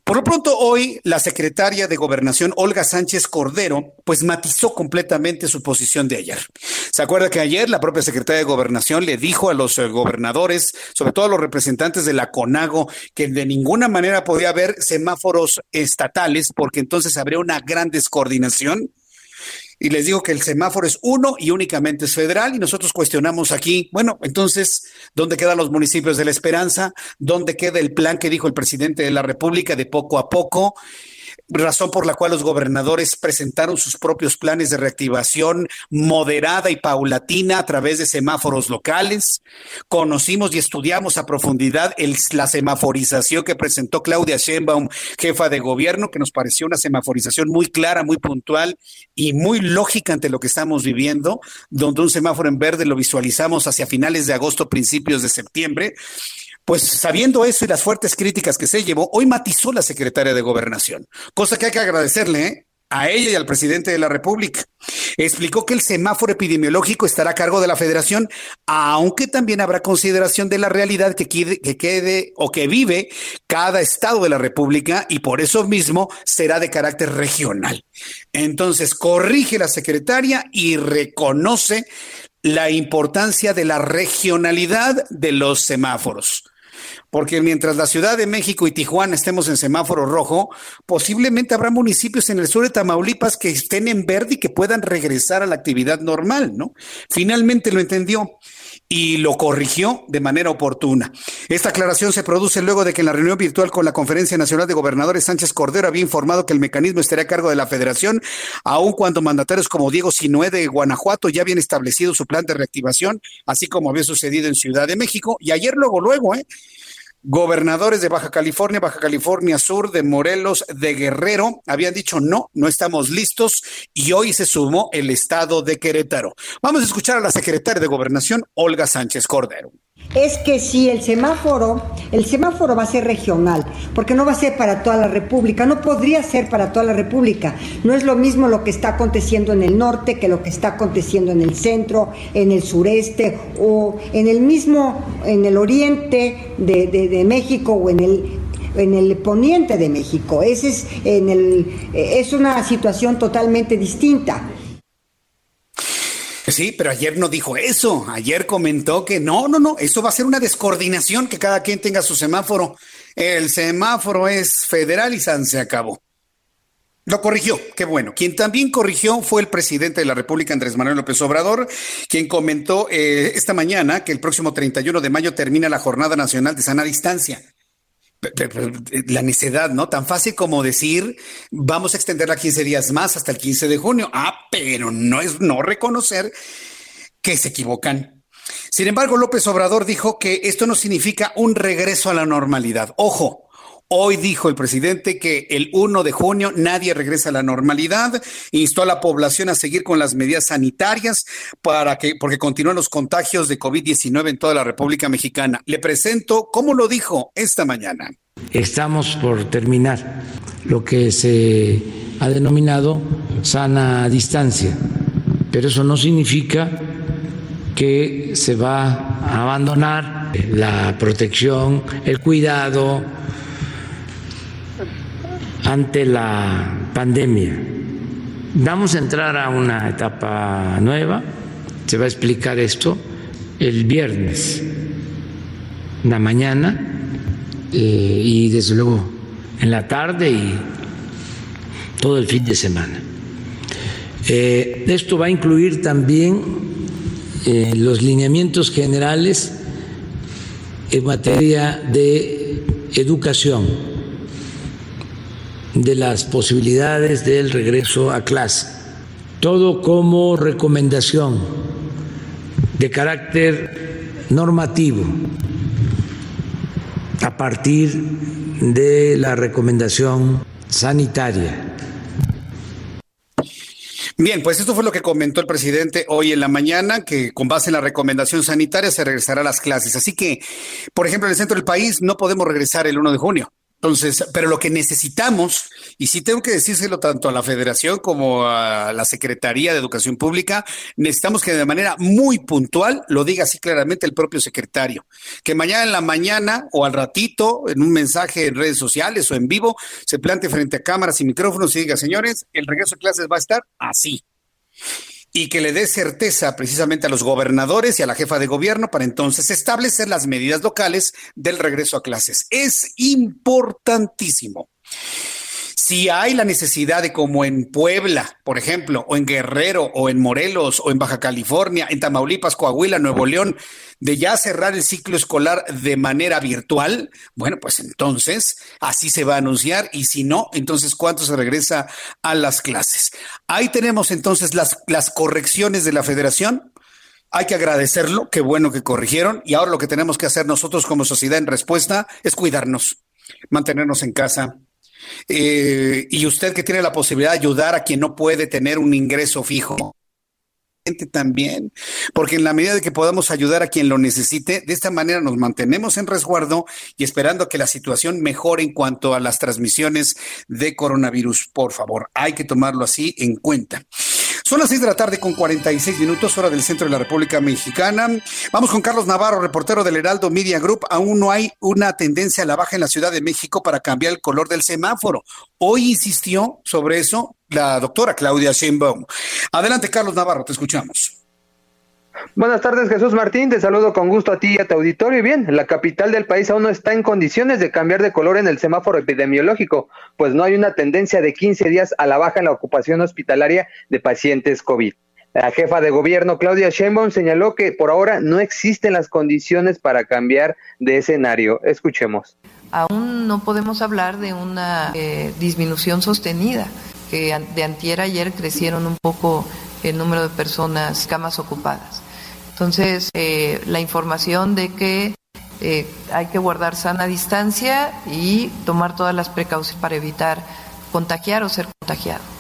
Por lo pronto, hoy la secretaria de Gobernación, Olga Sánchez Cordero, pues matizó completamente su posición de ayer. ¿Se acuerda que ayer la propia secretaria de Gobernación le dijo a los eh, gobernadores, sobre todo a los representantes de la CONAGO, que de ninguna manera podía haber semáforos estatales porque entonces habría una gran descoordinación? Y les digo que el semáforo es uno y únicamente es federal y nosotros cuestionamos aquí, bueno, entonces, ¿dónde quedan los municipios de la esperanza? ¿Dónde queda el plan que dijo el presidente de la República de poco a poco? Razón por la cual los gobernadores presentaron sus propios planes de reactivación moderada y paulatina a través de semáforos locales. Conocimos y estudiamos a profundidad la semaforización que presentó Claudia Sheinbaum, jefa de gobierno, que nos pareció una semaforización muy clara, muy puntual y muy lógica ante lo que estamos viviendo, donde un semáforo en verde lo visualizamos hacia finales de agosto, principios de septiembre. Pues sabiendo eso y las fuertes críticas que se llevó, hoy matizó la secretaria de Gobernación, cosa que hay que agradecerle ¿eh? a ella y al presidente de la República. Explicó que el semáforo epidemiológico estará a cargo de la federación, aunque también habrá consideración de la realidad que quede, que quede o que vive cada estado de la República y por eso mismo será de carácter regional. Entonces, corrige la secretaria y reconoce la importancia de la regionalidad de los semáforos porque mientras la Ciudad de México y Tijuana estemos en semáforo rojo, posiblemente habrá municipios en el sur de Tamaulipas que estén en verde y que puedan regresar a la actividad normal, ¿no? Finalmente lo entendió y lo corrigió de manera oportuna. Esta aclaración se produce luego de que en la reunión virtual con la Conferencia Nacional de Gobernadores Sánchez Cordero había informado que el mecanismo estaría a cargo de la federación, aun cuando mandatarios como Diego Sinué de Guanajuato ya habían establecido su plan de reactivación, así como había sucedido en Ciudad de México. Y ayer luego, luego, ¿eh? Gobernadores de Baja California, Baja California Sur, de Morelos, de Guerrero, habían dicho no, no estamos listos y hoy se sumó el estado de Querétaro. Vamos a escuchar a la secretaria de Gobernación, Olga Sánchez Cordero es que si el semáforo, el semáforo va a ser regional, porque no va a ser para toda la República, no podría ser para toda la República. No es lo mismo lo que está aconteciendo en el norte que lo que está aconteciendo en el centro, en el sureste o en el mismo, en el oriente de, de, México o en el en el poniente de México. Ese es, en el, es una situación totalmente distinta. Sí, pero ayer no dijo eso. Ayer comentó que no, no, no, eso va a ser una descoordinación, que cada quien tenga su semáforo. El semáforo es federal y se acabó. Lo corrigió, qué bueno. Quien también corrigió fue el presidente de la República, Andrés Manuel López Obrador, quien comentó eh, esta mañana que el próximo 31 de mayo termina la Jornada Nacional de Sana Distancia. La necedad, ¿no? Tan fácil como decir, vamos a extenderla 15 días más hasta el 15 de junio. Ah, pero no es no reconocer que se equivocan. Sin embargo, López Obrador dijo que esto no significa un regreso a la normalidad. Ojo, Hoy dijo el presidente que el 1 de junio nadie regresa a la normalidad, instó a la población a seguir con las medidas sanitarias para que porque continúan los contagios de COVID-19 en toda la República Mexicana. Le presento cómo lo dijo esta mañana. Estamos por terminar lo que se ha denominado sana distancia, pero eso no significa que se va a abandonar la protección, el cuidado, ante la pandemia. Vamos a entrar a una etapa nueva, se va a explicar esto el viernes, en la mañana eh, y desde luego en la tarde y todo el fin de semana. Eh, esto va a incluir también eh, los lineamientos generales en materia de educación de las posibilidades del regreso a clase. Todo como recomendación de carácter normativo a partir de la recomendación sanitaria. Bien, pues esto fue lo que comentó el presidente hoy en la mañana, que con base en la recomendación sanitaria se regresará a las clases. Así que, por ejemplo, en el centro del país no podemos regresar el 1 de junio. Entonces, pero lo que necesitamos, y sí tengo que decírselo tanto a la Federación como a la Secretaría de Educación Pública, necesitamos que de manera muy puntual lo diga así claramente el propio secretario. Que mañana en la mañana o al ratito, en un mensaje en redes sociales o en vivo, se plante frente a cámaras y micrófonos y diga, señores, el regreso a clases va a estar así y que le dé certeza precisamente a los gobernadores y a la jefa de gobierno para entonces establecer las medidas locales del regreso a clases. Es importantísimo. Si hay la necesidad de, como en Puebla, por ejemplo, o en Guerrero, o en Morelos, o en Baja California, en Tamaulipas, Coahuila, Nuevo León, de ya cerrar el ciclo escolar de manera virtual, bueno, pues entonces así se va a anunciar y si no, entonces cuánto se regresa a las clases. Ahí tenemos entonces las, las correcciones de la federación. Hay que agradecerlo, qué bueno que corrigieron y ahora lo que tenemos que hacer nosotros como sociedad en respuesta es cuidarnos, mantenernos en casa, eh, y usted que tiene la posibilidad de ayudar a quien no puede tener un ingreso fijo también, porque en la medida de que podamos ayudar a quien lo necesite, de esta manera nos mantenemos en resguardo y esperando que la situación mejore en cuanto a las transmisiones de coronavirus. Por favor, hay que tomarlo así en cuenta. Son las seis de la tarde con 46 minutos, hora del centro de la República Mexicana. Vamos con Carlos Navarro, reportero del Heraldo Media Group. Aún no hay una tendencia a la baja en la Ciudad de México para cambiar el color del semáforo. Hoy insistió sobre eso la doctora Claudia Sheinbaum. Adelante, Carlos Navarro, te escuchamos. Buenas tardes, Jesús Martín. Te saludo con gusto a ti y a tu auditorio. Bien, la capital del país aún no está en condiciones de cambiar de color en el semáforo epidemiológico, pues no hay una tendencia de 15 días a la baja en la ocupación hospitalaria de pacientes COVID. La jefa de gobierno, Claudia Sheinbaum, señaló que por ahora no existen las condiciones para cambiar de escenario. Escuchemos. Aún no podemos hablar de una eh, disminución sostenida, que de antier ayer crecieron un poco el número de personas camas ocupadas. Entonces, eh, la información de que eh, hay que guardar sana distancia y tomar todas las precauciones para evitar contagiar o ser contagiado.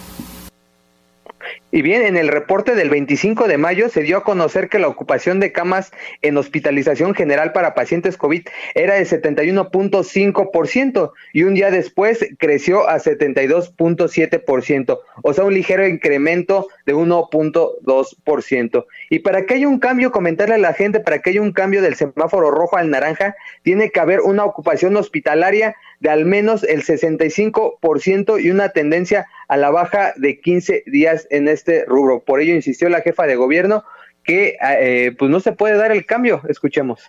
Y bien, en el reporte del 25 de mayo se dio a conocer que la ocupación de camas en hospitalización general para pacientes COVID era de 71.5% y un día después creció a 72.7%, o sea, un ligero incremento de 1.2%. Y para que haya un cambio, comentarle a la gente, para que haya un cambio del semáforo rojo al naranja, tiene que haber una ocupación hospitalaria de al menos el 65% y una tendencia a la baja de 15 días en este rubro. Por ello insistió la jefa de gobierno que eh, pues no se puede dar el cambio. Escuchemos.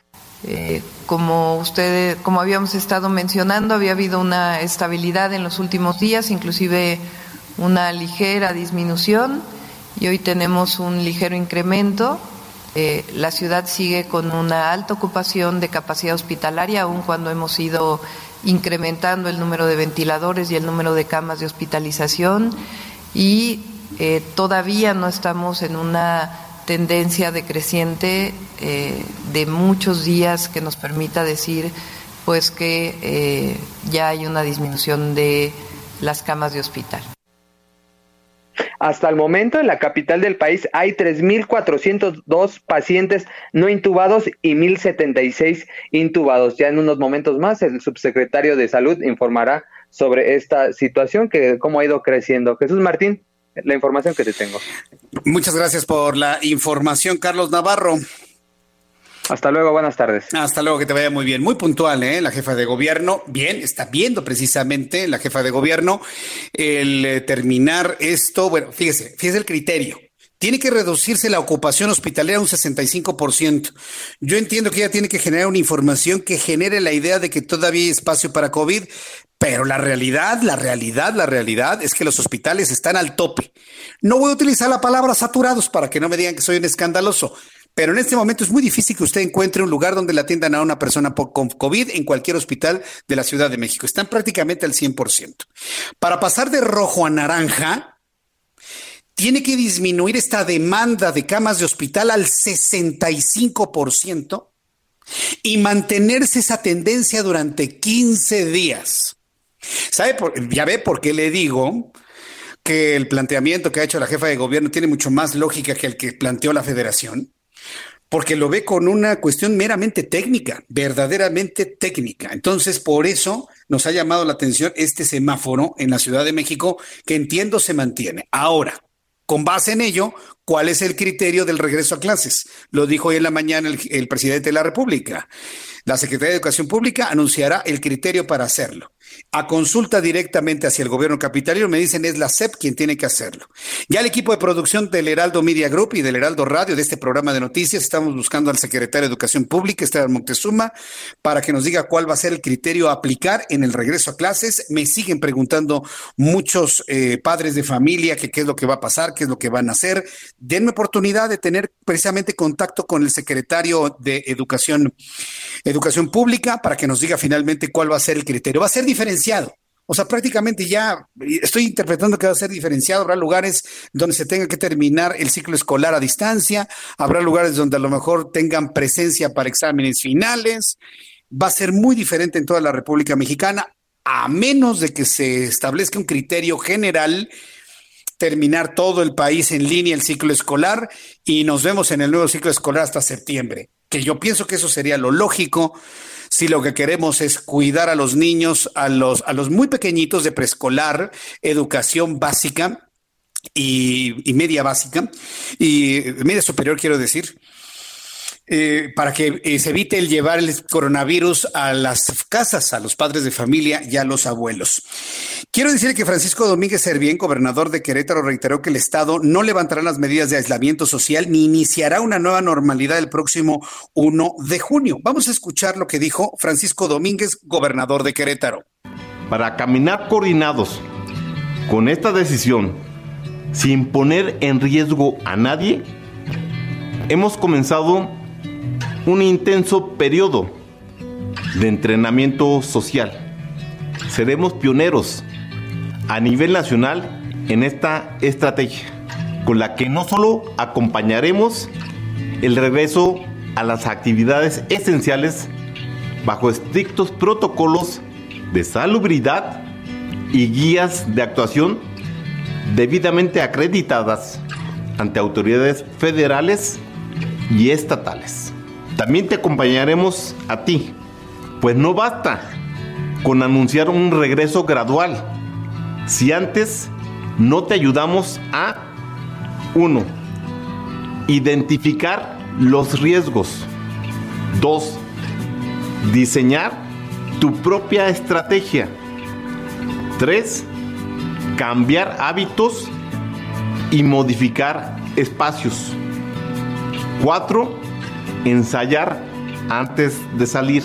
Eh, como ustedes, como habíamos estado mencionando, había habido una estabilidad en los últimos días, inclusive una ligera disminución y hoy tenemos un ligero incremento eh, la ciudad sigue con una alta ocupación de capacidad hospitalaria, aun cuando hemos ido incrementando el número de ventiladores y el número de camas de hospitalización y eh, todavía no estamos en una tendencia decreciente eh, de muchos días que nos permita decir pues que ya hay una disminución de las camas de hospital. Hasta el momento, en la capital del país hay 3.402 pacientes no intubados y 1.076 intubados. Ya en unos momentos más, el subsecretario de Salud informará sobre esta situación, que cómo ha ido creciendo. Jesús Martín, la información que te tengo. Muchas gracias por la información, Carlos Navarro. Hasta luego, buenas tardes. Hasta luego, que te vaya muy bien. Muy puntual, ¿eh? La jefa de gobierno, bien, está viendo precisamente la jefa de gobierno el eh, terminar esto. Bueno, fíjese, fíjese el criterio. Tiene que reducirse la ocupación hospitalera un 65%. Yo entiendo que ella tiene que generar una información que genere la idea de que todavía hay espacio para COVID, pero la realidad, la realidad, la realidad es que los hospitales están al tope. No voy a utilizar la palabra saturados para que no me digan que soy un escandaloso, pero en este momento es muy difícil que usted encuentre un lugar donde le atiendan a una persona con COVID en cualquier hospital de la Ciudad de México. Están prácticamente al 100%. Para pasar de rojo a naranja, tiene que disminuir esta demanda de camas de hospital al 65% y mantenerse esa tendencia durante 15 días. ¿Sabe? Ya ve por qué le digo que el planteamiento que ha hecho la jefa de gobierno tiene mucho más lógica que el que planteó la federación porque lo ve con una cuestión meramente técnica, verdaderamente técnica. Entonces, por eso nos ha llamado la atención este semáforo en la Ciudad de México, que entiendo se mantiene. Ahora, con base en ello, ¿cuál es el criterio del regreso a clases? Lo dijo hoy en la mañana el, presidente de la República. La Secretaría de Educación Pública anunciará el criterio para hacerlo a consulta directamente hacia el gobierno capitalino, me dicen es la CEP quien tiene que hacerlo. Ya el equipo de producción del Heraldo Media Group y del Heraldo Radio, de este programa de noticias, estamos buscando al secretario de Educación Pública, Esteban Montezuma, para que nos diga cuál va a ser el criterio a aplicar en el regreso a clases. Me siguen preguntando muchos eh, padres de familia que qué es lo que va a pasar, qué es lo que van a hacer. Denme oportunidad de tener precisamente contacto con el secretario de Educación, Educación Pública para que nos diga finalmente cuál va a ser el criterio. Va a ser diferenciado. O sea, prácticamente ya estoy interpretando que va a ser diferenciado. Habrá lugares donde se tenga que terminar el ciclo escolar a distancia, habrá lugares donde a lo mejor tengan presencia para exámenes finales. Va a ser muy diferente en toda la República Mexicana, a menos de que se establezca un criterio general terminar todo el país en línea el ciclo escolar y nos vemos en el nuevo ciclo escolar hasta septiembre, que yo pienso que eso sería lo lógico si lo que queremos es cuidar a los niños, a los, a los muy pequeñitos de preescolar, educación básica y, y media básica, y media superior quiero decir, eh, para que eh, se evite el llevar el coronavirus a las casas, a los padres de familia y a los abuelos. Quiero decir que Francisco Domínguez Servién, gobernador de Querétaro, reiteró que el Estado no levantará las medidas de aislamiento social ni iniciará una nueva normalidad el próximo 1 de junio. Vamos a escuchar lo que dijo Francisco Domínguez, gobernador de Querétaro. Para caminar coordinados con esta decisión, sin poner en riesgo a nadie, hemos comenzado un intenso periodo de entrenamiento social. Seremos pioneros a nivel nacional en esta estrategia, con la que no solo acompañaremos el regreso a las actividades esenciales bajo estrictos protocolos de salubridad y guías de actuación debidamente acreditadas ante autoridades federales y estatales. También te acompañaremos a ti, pues no basta con anunciar un regreso gradual si antes no te ayudamos a 1. Identificar los riesgos. 2. Diseñar tu propia estrategia. 3. Cambiar hábitos y modificar espacios. 4 ensayar antes de salir.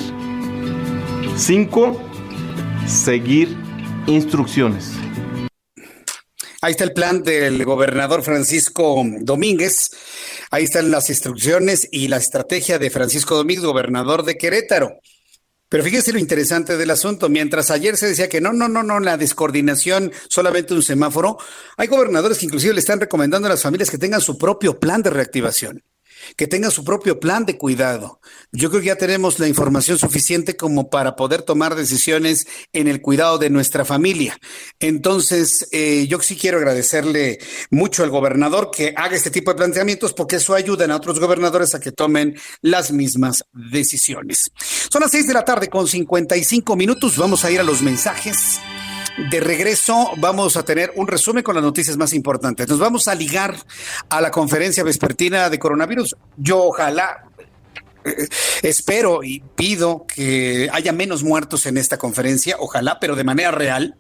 5. Seguir instrucciones. Ahí está el plan del gobernador Francisco Domínguez Ahí están las instrucciones y la estrategia de Francisco Domínguez, gobernador de Querétaro. Pero fíjese lo interesante del asunto. Mientras ayer se decía que no, no, no, no, la descoordinación, solamente un semáforo, hay gobernadores que inclusive le están recomendando a las familias que tengan su propio plan de reactivación que tenga su propio plan de cuidado. Yo creo que ya tenemos la información suficiente como para poder tomar decisiones en el cuidado de nuestra familia. Entonces, eh, yo sí quiero agradecerle mucho al gobernador que haga este tipo de planteamientos porque eso ayuda a otros gobernadores a que tomen las mismas decisiones. Son las seis de la tarde con 55 minutos. Vamos a ir a los mensajes. De regreso vamos a tener un resumen con las noticias más importantes. Nos vamos a ligar a la conferencia vespertina de coronavirus. Yo ojalá espero y pido que haya menos muertos en esta conferencia, ojalá, pero de manera real.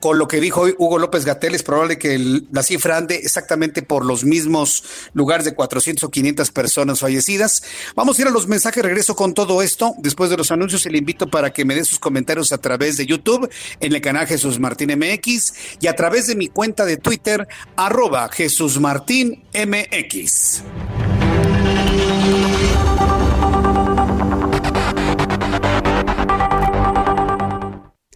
Con lo que dijo Hugo López Gatel, es probable que la cifra ande exactamente por los mismos lugares de 400 o 500 personas fallecidas. Vamos a ir a los mensajes, regreso con todo esto. Después de los anuncios, le invito para que me dé sus comentarios a través de YouTube, en el canal Jesús Martín MX y a través de mi cuenta de Twitter, arroba Jesús Martín MX.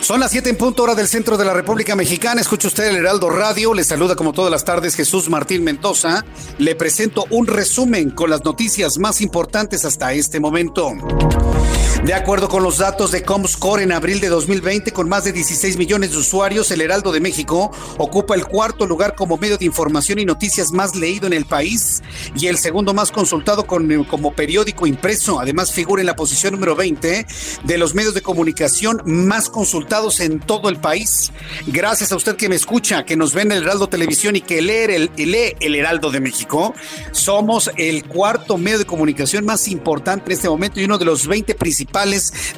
Son las 7 en punto hora del centro de la República Mexicana. Escucha usted el Heraldo Radio. Le saluda como todas las tardes Jesús Martín Mendoza. Le presento un resumen con las noticias más importantes hasta este momento. De acuerdo con los datos de Comscore en abril de 2020, con más de 16 millones de usuarios, el Heraldo de México ocupa el cuarto lugar como medio de información y noticias más leído en el país y el segundo más consultado con, como periódico impreso. Además, figura en la posición número 20 de los medios de comunicación más consultados en todo el país. Gracias a usted que me escucha, que nos ve en el Heraldo Televisión y que lee el Heraldo de México. Somos el cuarto medio de comunicación más importante en este momento y uno de los 20 principales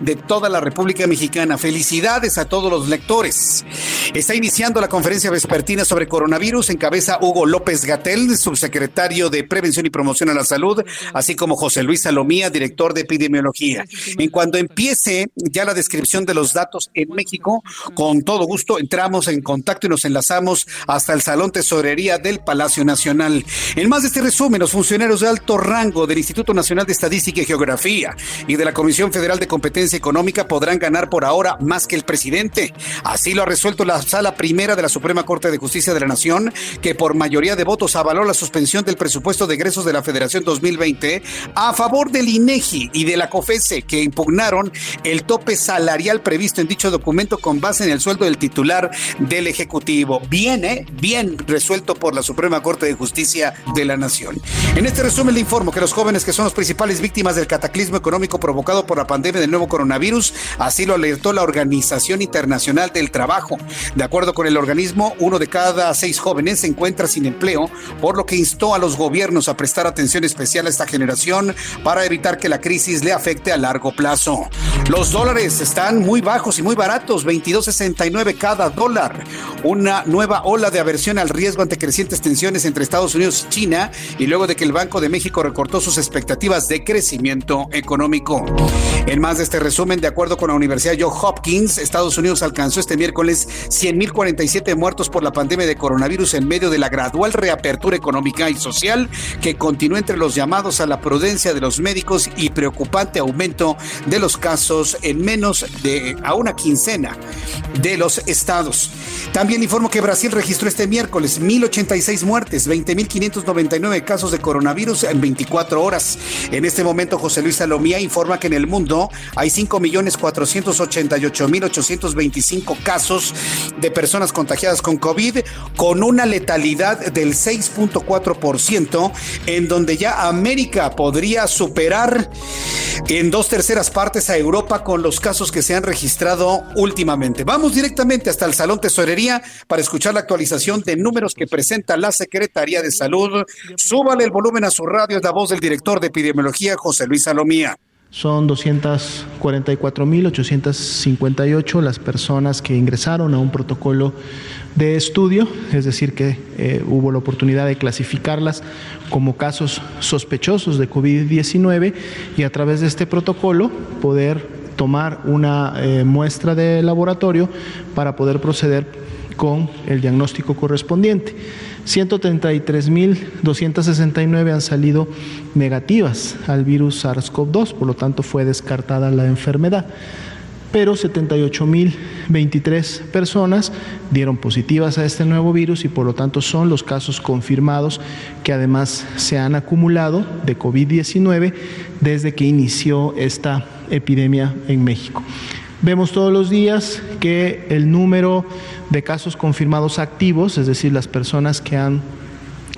de toda la República Mexicana. Felicidades a todos los lectores. Está iniciando la conferencia vespertina sobre coronavirus. Encabeza Hugo López Gatel, subsecretario de Prevención y Promoción a la Salud, así como José Luis Salomía, director de epidemiología. En cuanto empiece ya la descripción de los datos en México, con todo gusto entramos en contacto y nos enlazamos hasta el Salón Tesorería del Palacio Nacional. En más de este resumen, los funcionarios de alto rango del Instituto Nacional de Estadística y Geografía y de la Comisión Federal Federal de Competencia Económica podrán ganar por ahora más que el presidente. Así lo ha resuelto la Sala Primera de la Suprema Corte de Justicia de la Nación, que por mayoría de votos avaló la suspensión del presupuesto de egresos de la Federación 2020 a favor del INEGI y de la COFESE, que impugnaron el tope salarial previsto en dicho documento con base en el sueldo del titular del Ejecutivo. Bien, ¿eh? Bien resuelto por la Suprema Corte de Justicia de la Nación. En este resumen le informo que los jóvenes que son las principales víctimas del cataclismo económico provocado por la pandemia del nuevo coronavirus, así lo alertó la Organización Internacional del Trabajo. De acuerdo con el organismo, uno de cada seis jóvenes se encuentra sin empleo, por lo que instó a los gobiernos a prestar atención especial a esta generación para evitar que la crisis le afecte a largo plazo. Los dólares están muy bajos y muy baratos, 22.69 cada dólar. Una nueva ola de aversión al riesgo ante crecientes tensiones entre Estados Unidos y China y luego de que el Banco de México recortó sus expectativas de crecimiento económico. En más de este resumen, de acuerdo con la Universidad Johns Hopkins, Estados Unidos alcanzó este miércoles 100.047 muertos por la pandemia de coronavirus en medio de la gradual reapertura económica y social que continúa entre los llamados a la prudencia de los médicos y preocupante aumento de los casos en menos de a una quincena de los estados. También informo que Brasil registró este miércoles 1.086 muertes, 20.599 casos de coronavirus en 24 horas. En este momento, José Luis Salomía informa que en el mundo mundo hay 5.488.825 casos de personas contagiadas con COVID, con una letalidad del 6.4%, en donde ya América podría superar en dos terceras partes a Europa con los casos que se han registrado últimamente. Vamos directamente hasta el Salón Tesorería para escuchar la actualización de números que presenta la Secretaría de Salud. Súbale el volumen a su radio, es la voz del director de epidemiología, José Luis Salomía. Son 244.858 las personas que ingresaron a un protocolo de estudio, es decir, que eh, hubo la oportunidad de clasificarlas como casos sospechosos de COVID-19 y a través de este protocolo poder tomar una eh, muestra de laboratorio para poder proceder con el diagnóstico correspondiente. 133.269 han salido negativas al virus SARS-CoV-2, por lo tanto fue descartada la enfermedad. Pero 78.023 personas dieron positivas a este nuevo virus y por lo tanto son los casos confirmados que además se han acumulado de COVID-19 desde que inició esta epidemia en México. Vemos todos los días que el número de casos confirmados activos, es decir, las personas que han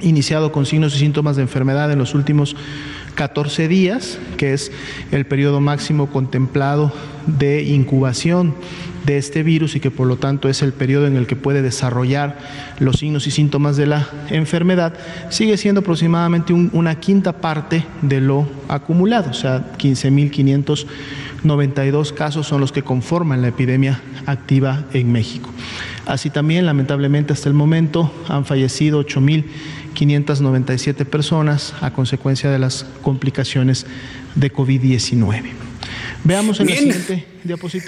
iniciado con signos y síntomas de enfermedad en los últimos 14 días, que es el periodo máximo contemplado de incubación de este virus y que por lo tanto es el periodo en el que puede desarrollar los signos y síntomas de la enfermedad, sigue siendo aproximadamente una quinta parte de lo acumulado, o sea, 15.592 casos son los que conforman la epidemia activa en México. Así también, lamentablemente, hasta el momento han fallecido 8.597 personas a consecuencia de las complicaciones de COVID-19. Veamos en la siguiente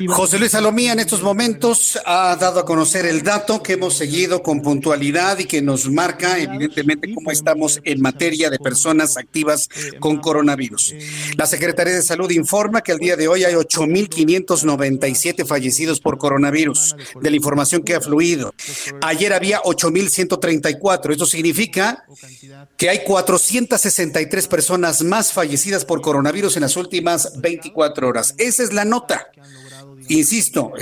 José Luis Salomía en estos momentos ha dado a conocer el dato que hemos seguido con puntualidad y que nos marca evidentemente cómo estamos en materia de personas activas con coronavirus. La Secretaría de Salud informa que al día de hoy hay 8.597 fallecidos por coronavirus, de la información que ha fluido. Ayer había 8.134. Esto significa que hay 463 personas más fallecidas por coronavirus en las últimas 24 horas. Esa es la nota. Insisto,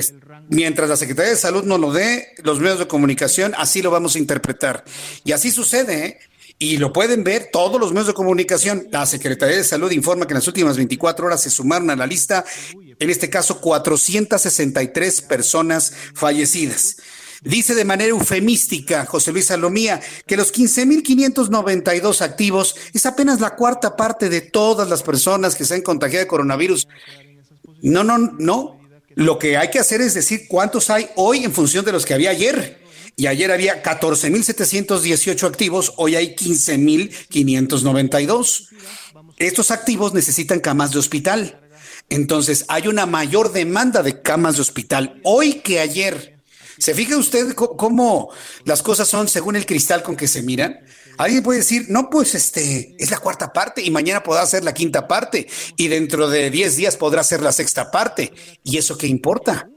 mientras la Secretaría de Salud no lo dé, los medios de comunicación así lo vamos a interpretar. Y así sucede, ¿eh? Y lo pueden ver todos los medios de comunicación. La Secretaría de Salud informa que en las últimas 24 horas se sumaron a la lista, en este caso, 463 personas fallecidas. Dice de manera eufemística José Luis Salomía que los 15.592 activos es apenas la cuarta parte de todas las personas que se han contagiado de coronavirus. No, no, no. Lo que hay que hacer es decir cuántos hay hoy en función de los que había ayer. Y ayer había 14.718 activos, hoy hay 15.592. Estos activos necesitan camas de hospital. Entonces, hay una mayor demanda de camas de hospital hoy que ayer. ¿Se fija usted cómo las cosas son según el cristal con que se miran? Alguien puede decir, no, pues este es la cuarta parte y mañana podrá ser la quinta parte y dentro de 10 días podrá ser la sexta parte. ¿Y eso qué importa?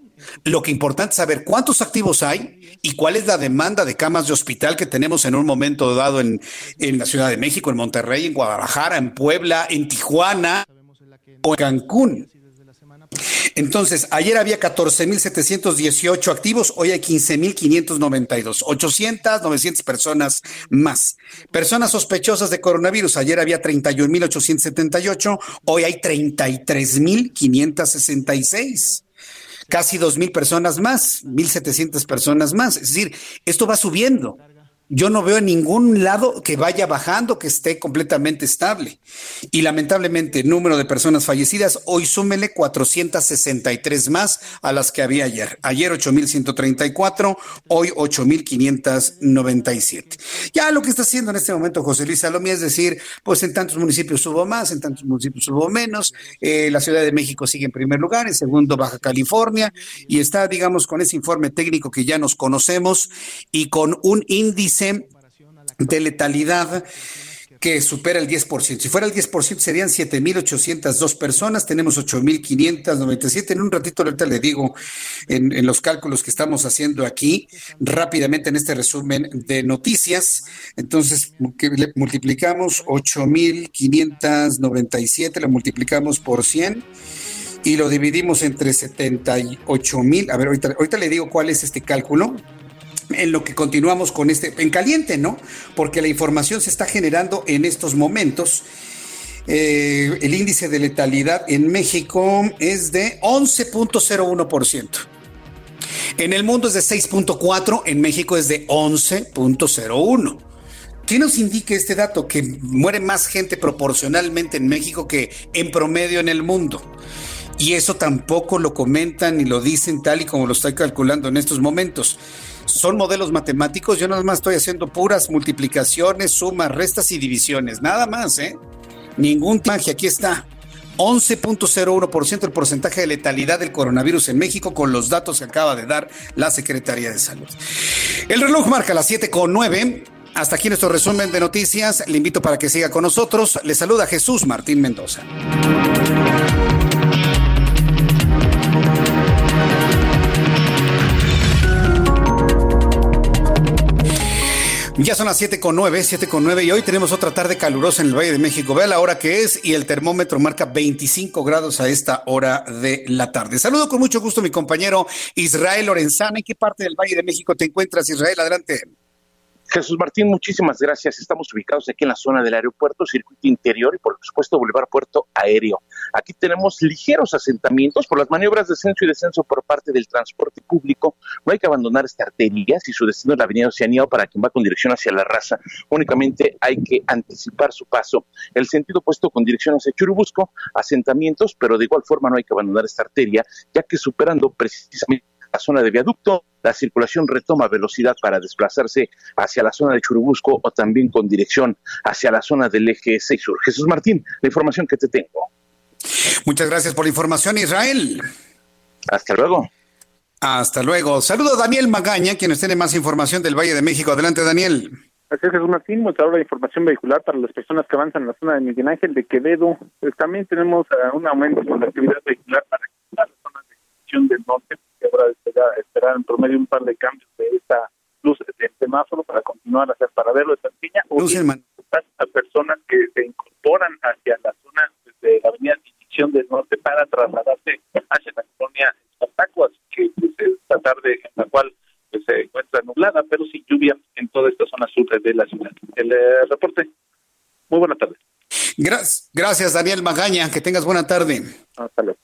Lo que importa es saber cuántos activos hay y cuál es la demanda de camas de hospital que tenemos en un momento dado en, en la Ciudad de México, en Monterrey, en Guadalajara, en Puebla, en Tijuana o en Cancún. Entonces, ayer había 14.718 activos, hoy hay 15.592, 800, 900 personas más. Personas sospechosas de coronavirus, ayer había 31.878, hoy hay 33.566 casi 2.000 personas más, 1.700 personas más. Es decir, esto va subiendo yo no veo en ningún lado que vaya bajando, que esté completamente estable. Y lamentablemente, el número de personas fallecidas, hoy súmele 463 más a las que había ayer. Ayer 8.134, hoy 8.597. Ya lo que está haciendo en este momento José Luis Salomía es decir, pues en tantos municipios hubo más, en tantos municipios hubo menos. Eh, la Ciudad de México sigue en primer lugar, en segundo Baja California, y está, digamos, con ese informe técnico que ya nos conocemos y con un índice de letalidad que supera el 10%. Si fuera el 10% serían 7.802 personas, tenemos 8.597. En un ratito ahorita le digo en, los cálculos que estamos haciendo aquí, rápidamente en este resumen de noticias. Entonces, multiplicamos 8.597, lo multiplicamos por 100 y lo dividimos entre 78 mil, a ver, ahorita, ahorita le digo cuál es este cálculo, en lo que continuamos con este, en caliente, ¿no? Porque la información se está generando en estos momentos. Eh, el índice de letalidad en México es de 11.01%. En el mundo es de 6.4, en México es de 11.01. ¿Qué nos indica este dato? Que muere más gente proporcionalmente en México que en promedio en el mundo. Y eso tampoco lo comentan ni lo dicen tal y como lo estoy calculando en estos momentos. Son modelos matemáticos, yo nada más estoy haciendo puras multiplicaciones, sumas, restas y divisiones, nada más, ¿eh? Ningún magia, aquí está. 11.01% el porcentaje de letalidad del coronavirus en México con los datos que acaba de dar la Secretaría de Salud. El reloj marca las 7.9. Hasta aquí nuestro resumen de noticias. Le invito para que siga con nosotros. Le saluda Jesús Martín Mendoza. Ya son las 7 con 9, 7 con 9 y hoy tenemos otra tarde calurosa en el Valle de México. Vea la hora que es y el termómetro marca 25 grados a esta hora de la tarde. Saludo con mucho gusto a mi compañero Israel Lorenzana. ¿En qué parte del Valle de México te encuentras, Israel? Adelante. Jesús Martín, muchísimas gracias. Estamos ubicados aquí en la zona del aeropuerto, circuito interior y por supuesto Boulevard Puerto Aéreo. Aquí tenemos ligeros asentamientos por las maniobras de ascenso y descenso por parte del transporte público. No hay que abandonar esta arteria si su destino es la avenida Oceanía para quien va con dirección hacia la raza. Únicamente hay que anticipar su paso. El sentido opuesto con dirección hacia Churubusco, asentamientos, pero de igual forma no hay que abandonar esta arteria, ya que superando precisamente la zona de viaducto, la circulación retoma velocidad para desplazarse hacia la zona de Churubusco o también con dirección hacia la zona del eje 6 sur. Jesús Martín, la información que te tengo. Muchas gracias por la información, Israel. Hasta luego. Hasta luego. Saludo a Daniel Magaña, quien nos tiene más información del Valle de México. Adelante, Daniel. Es, Jesús Martín, muestra ahora información vehicular para las personas que avanzan en la zona de Miguel Ángel de Quevedo. Pues también tenemos uh, un aumento en la actividad vehicular para la zona de del Norte, que habrá de esperar, en promedio un par de cambios de esta luz del semáforo para continuar hacia el paradero de Santiña. O a personas que se incorporan hacia la zona de la avenida División del Norte para trasladarse hacia la colonia Espartaco, así que pues, esta tarde en la cual pues, se encuentra nublada, pero sin lluvia en toda esta zona sur de la ciudad. El eh, reporte. Muy buena tarde. Gracias, gracias Daniel Magaña, que tengas buena tarde. Hasta luego.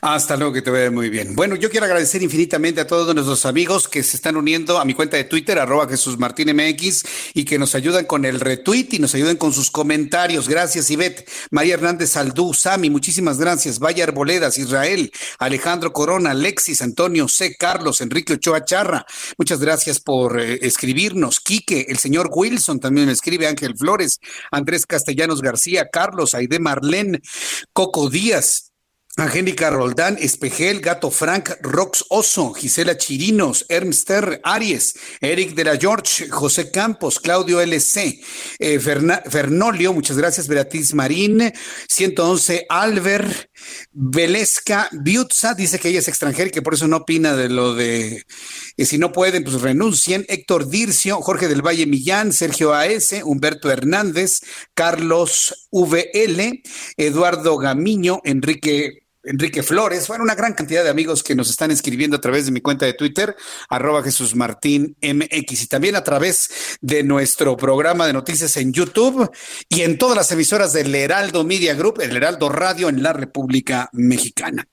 Hasta luego, que te vea muy bien. Bueno, yo quiero agradecer infinitamente a todos nuestros amigos que se están uniendo a mi cuenta de Twitter, arroba Jesús Martín MX, y que nos ayudan con el retweet y nos ayudan con sus comentarios. Gracias, Ivette, María Hernández Saldú, Sami, muchísimas gracias. Vaya Arboledas, Israel, Alejandro Corona, Alexis, Antonio C, Carlos, Enrique Ochoa Charra. Muchas gracias por eh, escribirnos. Quique, el señor Wilson también me escribe, Ángel Flores, Andrés Castellanos García, Carlos, Aide Marlén, Coco Díaz, Angélica Roldán, Espejel, Gato Frank, Rox Oso, Gisela Chirinos, Ernster Aries, Eric de la George, José Campos, Claudio LC, eh, Fernolio, muchas gracias, Beatriz Marín, 111 Alver, Velesca Biutza, dice que ella es extranjera y que por eso no opina de lo de si no pueden, pues renuncien. Héctor Dircio, Jorge del Valle Millán, Sergio AS, Humberto Hernández, Carlos VL, Eduardo Gamiño, Enrique Enrique Flores, bueno, una gran cantidad de amigos que nos están escribiendo a través de mi cuenta de Twitter, arroba Jesús Martín MX, y también a través de nuestro programa de noticias en YouTube y en todas las emisoras del Heraldo Media Group, el Heraldo Radio en la República Mexicana.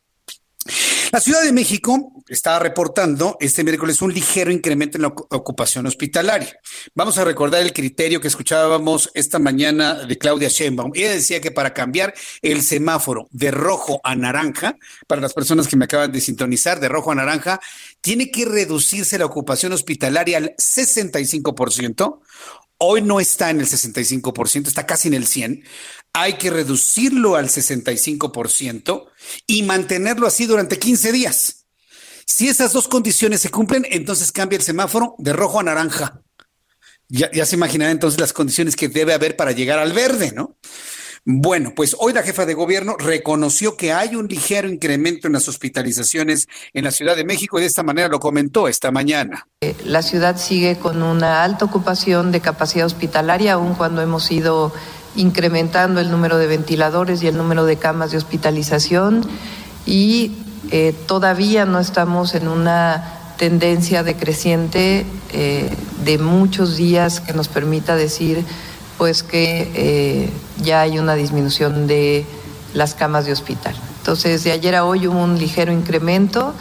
La Ciudad de México está reportando este miércoles un ligero incremento en la ocupación hospitalaria. Vamos a recordar el criterio que escuchábamos esta mañana de Claudia Sheinbaum. Ella decía que para cambiar el semáforo de rojo a naranja, para las personas que me acaban de sintonizar, de rojo a naranja, tiene que reducirse la ocupación hospitalaria al 65%. Hoy no está en el 65%, está casi en el 100% hay que reducirlo al 65% y mantenerlo así durante 15 días. Si esas dos condiciones se cumplen, entonces cambia el semáforo de rojo a naranja. Ya, se imaginará entonces las condiciones que debe haber para llegar al verde, ¿no? Bueno, pues hoy la jefa de gobierno reconoció que hay un ligero incremento en las hospitalizaciones en la Ciudad de México y de esta manera lo comentó esta mañana. La ciudad sigue con una alta ocupación de capacidad hospitalaria, aun cuando hemos ido incrementando el número de ventiladores y el número de camas de hospitalización y eh, todavía no estamos en una tendencia decreciente eh, de muchos días que nos permita decir pues que eh, ya hay una disminución de las camas de hospital. Entonces, de ayer a hoy hubo un ligero incremento.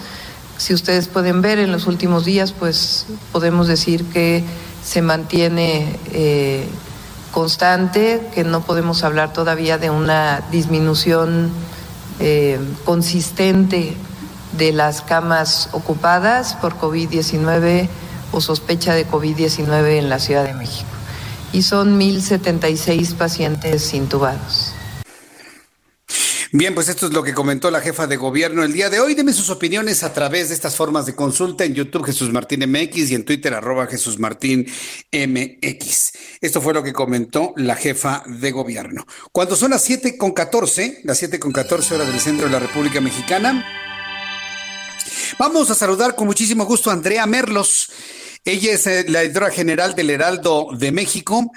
Si ustedes pueden ver en los últimos días, pues podemos decir que se mantiene constante, que no podemos hablar todavía de una disminución eh, consistente de las camas ocupadas por COVID-19 o sospecha de COVID-19 en la Ciudad de México. Y son 1.076 pacientes intubados. Bien, pues esto es lo que comentó la jefa de gobierno el día de hoy. Deme sus opiniones a través de estas formas de consulta en YouTube Jesús Martín MX y en Twitter arroba Jesús Martín MX. Esto fue lo que comentó la jefa de gobierno. Cuando son las 7 con 14, las 7 con 14 horas del centro de la República Mexicana, vamos a saludar con muchísimo gusto a Andrea Merlos. Ella es eh, la editora general del Heraldo de México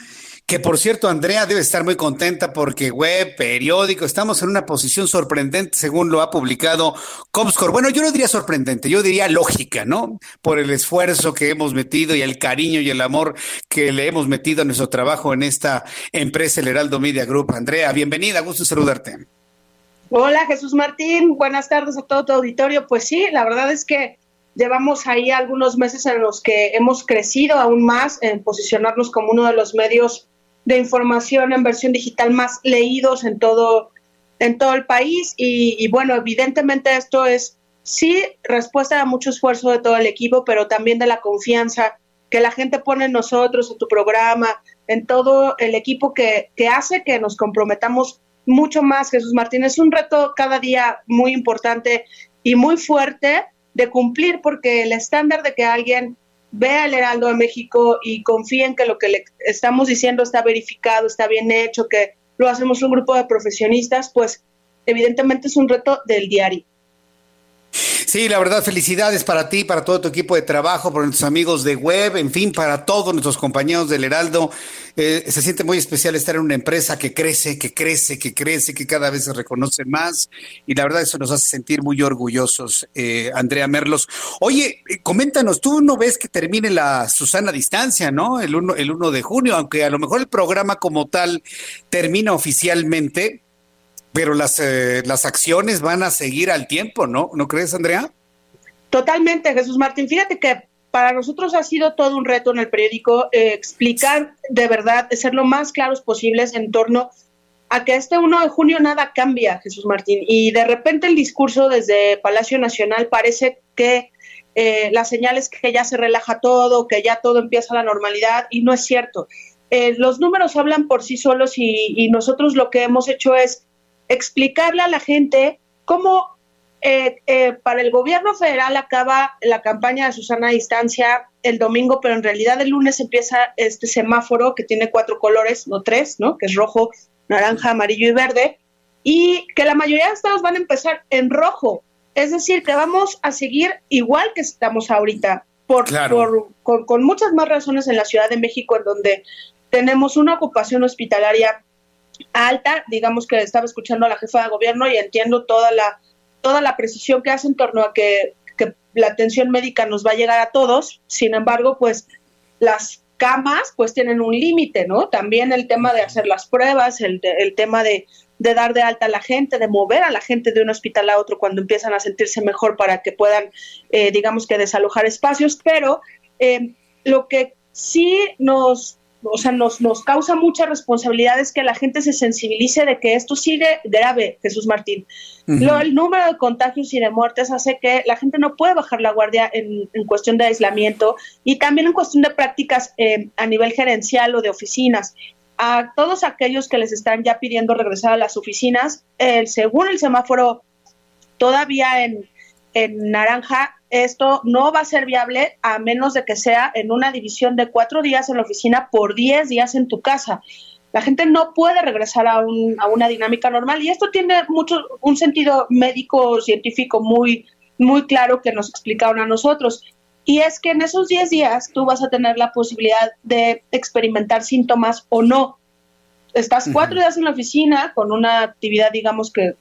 que por cierto, Andrea debe estar muy contenta porque web, periódico, estamos en una posición sorprendente según lo ha publicado Comscore. Bueno, yo no diría sorprendente, yo diría lógica, ¿no? Por el esfuerzo que hemos metido y el cariño y el amor que le hemos metido a nuestro trabajo en esta empresa, el Heraldo Media Group. Andrea, bienvenida, gusto saludarte. Hola Jesús Martín, buenas tardes a todo tu auditorio. Pues sí, la verdad es que llevamos ahí algunos meses en los que hemos crecido aún más en posicionarnos como uno de los medios de información en versión digital más leídos en todo, en todo el país. Y, bueno, evidentemente esto es sí respuesta a mucho esfuerzo de todo el equipo, pero también de la confianza que la gente pone en nosotros, en tu programa, en todo el equipo que, que hace que nos comprometamos mucho más, Jesús Martín. Es un reto cada día muy importante y muy fuerte de cumplir porque el estándar de que alguien vea el Heraldo de México y confíen que lo que le estamos diciendo está verificado, está bien hecho, que lo hacemos un grupo de profesionistas, pues evidentemente es un reto del diario. Sí, la verdad, felicidades para ti, para todo tu equipo de trabajo, para nuestros amigos de web, en fin, para todos nuestros compañeros del Heraldo. Eh, se siente muy especial estar en una empresa que crece, que crece, que crece, que cada vez se reconoce más. Y la verdad, eso nos hace sentir muy orgullosos, eh, Andrea Merlos. Oye, eh, coméntanos, tú no ves que termine la Susana Distancia, ¿no? El 1 el uno de junio, aunque a lo mejor el programa como tal termina oficialmente, pero las, eh, las acciones van a seguir al tiempo, ¿no? ¿No crees, Andrea? Totalmente, Jesús Martín. Fíjate que para nosotros ha sido todo un reto en el periódico eh, explicar de verdad, ser lo más claros posibles en torno a que este 1 de junio nada cambia, Jesús Martín. Y de repente el discurso desde Palacio Nacional parece que eh, la señal es que ya se relaja todo, que ya todo empieza a la normalidad, y no es cierto. los números hablan por sí solos y nosotros lo que hemos hecho es explicarle a la gente cómo eh, eh, para el gobierno federal acaba la campaña de Susana a Distancia el domingo, pero en realidad el lunes empieza este semáforo que tiene cuatro colores, no tres, ¿no? Que es rojo, naranja, amarillo y verde, y que la mayoría de estados van a empezar en rojo. Es decir, que vamos a seguir igual que estamos ahorita, por, por con muchas más razones en la Ciudad de México, en donde tenemos una ocupación hospitalaria alta, digamos que estaba escuchando a la jefa de gobierno y entiendo toda la, toda la precisión que hace en torno a que, la atención médica nos va a llegar a todos, sin embargo, pues las camas pues tienen un límite, ¿no? También el tema de hacer las pruebas, el, el tema de, dar de alta a la gente, de mover a la gente de un hospital a otro cuando empiezan a sentirse mejor para que puedan, eh, digamos que desalojar espacios, pero eh, lo que sí nos o sea, nos, nos causa mucha responsabilidad es que la gente se sensibilice de que esto sigue grave, Jesús Martín. el número de contagios y de muertes hace que la gente no puede bajar la guardia en, cuestión de aislamiento y también en cuestión de prácticas eh, a nivel gerencial o de oficinas. A todos aquellos que les están ya pidiendo regresar a las oficinas, según el semáforo, todavía en, en naranja esto no va a ser viable a menos de que sea en una división de cuatro días en la oficina por diez días en tu casa. La gente no puede regresar a, una dinámica normal y esto tiene mucho un sentido médico científico muy muy claro que nos explicaron a nosotros. Y es que en esos diez días tú vas a tener la posibilidad de experimentar síntomas o no. estás cuatro días en la oficina con una actividad, digamos que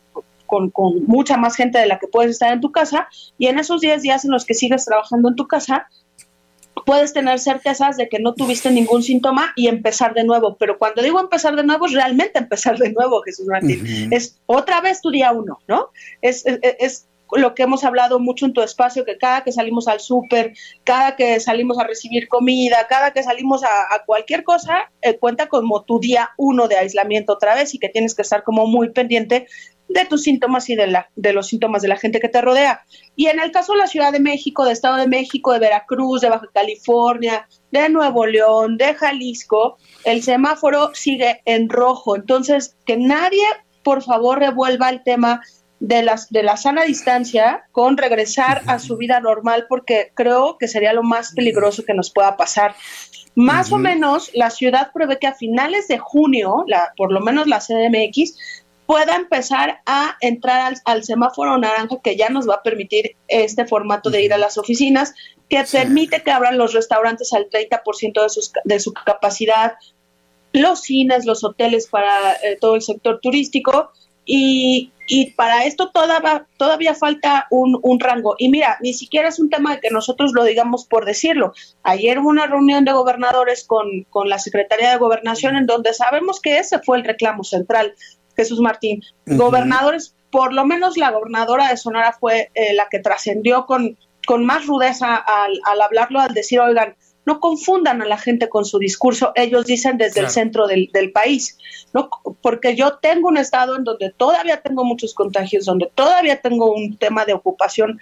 con, con, mucha más gente de la que puedes estar en tu casa, y en esos 10 días en los que sigues trabajando en tu casa, puedes tener certezas de que no tuviste ningún síntoma y empezar de nuevo. Pero cuando digo empezar de nuevo, es realmente empezar de nuevo, Jesús Martín. Es otra vez tu día uno, ¿no? Es, es, es, lo que hemos hablado mucho en tu espacio, que cada que salimos al súper, cada que salimos a recibir comida, cada que salimos a, a cualquier cosa, eh, cuenta como tu día uno de aislamiento otra vez y que tienes que estar como muy pendiente de tus síntomas y de, la, de los síntomas de la gente que te rodea. Y en el caso de la Ciudad de México, de Estado de México, de Veracruz, de Baja California, de Nuevo León, de Jalisco, el semáforo sigue en rojo. Entonces, que nadie, por favor, revuelva el tema de, las, de la sana distancia con regresar a su vida normal, porque creo que sería lo más peligroso que nos pueda pasar. Más uh -huh. o menos, la ciudad prevé que a finales de junio, la, por lo menos la CDMX, pueda empezar a entrar al, al, semáforo naranja que ya nos va a permitir este formato de ir a las oficinas, que sí. permite que abran los restaurantes al 30% de, sus, de su capacidad, los cines, los hoteles para eh, todo el sector turístico. Y, y para esto todavía, todavía falta un, un, rango. Y mira, ni siquiera es un tema de que nosotros lo digamos por decirlo. Ayer hubo una reunión de gobernadores con, con la Secretaría de Gobernación en donde sabemos que ese fue el reclamo central Jesús Martín. Uh -huh. Gobernadores, por lo menos la gobernadora de Sonora fue eh, la que trascendió con, con más rudeza al, al, hablarlo, al decir, oigan, no confundan a la gente con su discurso, ellos dicen desde claro. el centro del, del, país, ¿no? porque yo tengo un estado en donde todavía tengo muchos contagios, donde todavía tengo un tema de ocupación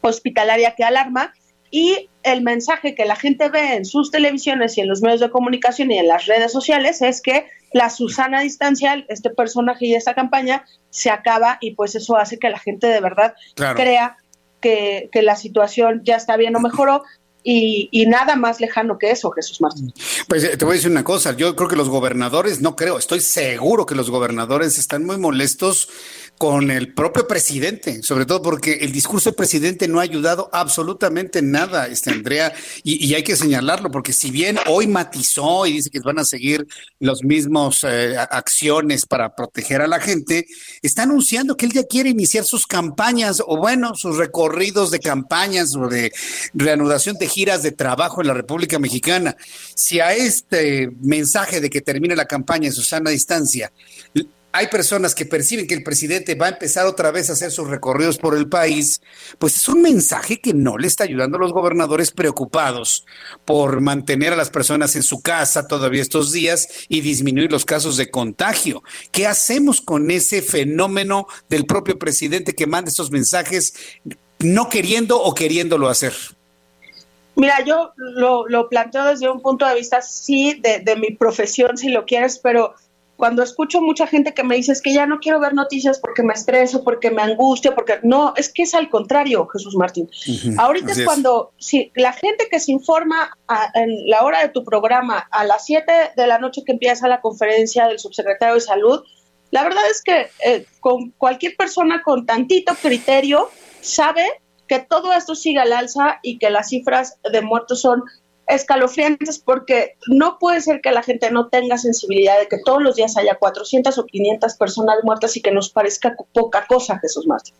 hospitalaria que alarma, y el mensaje que la gente ve en sus televisiones y en los medios de comunicación y en las redes sociales es que la Susana Distancial, este personaje y esta campaña, se acaba y pues eso hace que la gente de verdad claro. crea que, que, la situación ya está bien o mejoró. Y, y, nada más lejano que eso, Jesús Martín. Pues eh, te voy a decir una cosa, yo creo que los gobernadores, no creo, estoy seguro que los gobernadores están muy molestos con el propio presidente, sobre todo porque el discurso del presidente no ha ayudado absolutamente nada, este Andrea, y, y hay que señalarlo, porque si bien hoy matizó y dice que van a seguir los mismos eh, acciones para proteger a la gente, está anunciando que él ya quiere iniciar sus campañas, o bueno, sus recorridos de campañas o de reanudación de giras de trabajo en la República Mexicana. Si a este mensaje de que termine la campaña en Susana Distancia hay personas que perciben que el presidente va a empezar otra vez a hacer sus recorridos por el país, pues es un mensaje que no le está ayudando a los gobernadores preocupados por mantener a las personas en su casa todavía estos días y disminuir los casos de contagio. ¿Qué hacemos con ese fenómeno del propio presidente que manda estos mensajes no queriendo o queriéndolo hacer? Mira, yo lo, planteo desde un punto de vista, sí, de mi profesión, si lo quieres, pero cuando escucho mucha gente que me dice es que ya no quiero ver noticias porque me estreso, porque me angustia, porque no, es que es al contrario, Jesús Martín. Uh -huh. Ahorita es, es cuando si la gente que se informa a, en la hora de tu programa a las 7 de la noche que empieza la conferencia del subsecretario de Salud, la verdad es que eh, con cualquier persona con tantito criterio sabe que todo esto sigue al alza y que las cifras de muertos son escalofriantes porque no puede ser que la gente no tenga sensibilidad de que todos los días haya 400 o 500 personas muertas y que nos parezca poca cosa, Jesús Martín.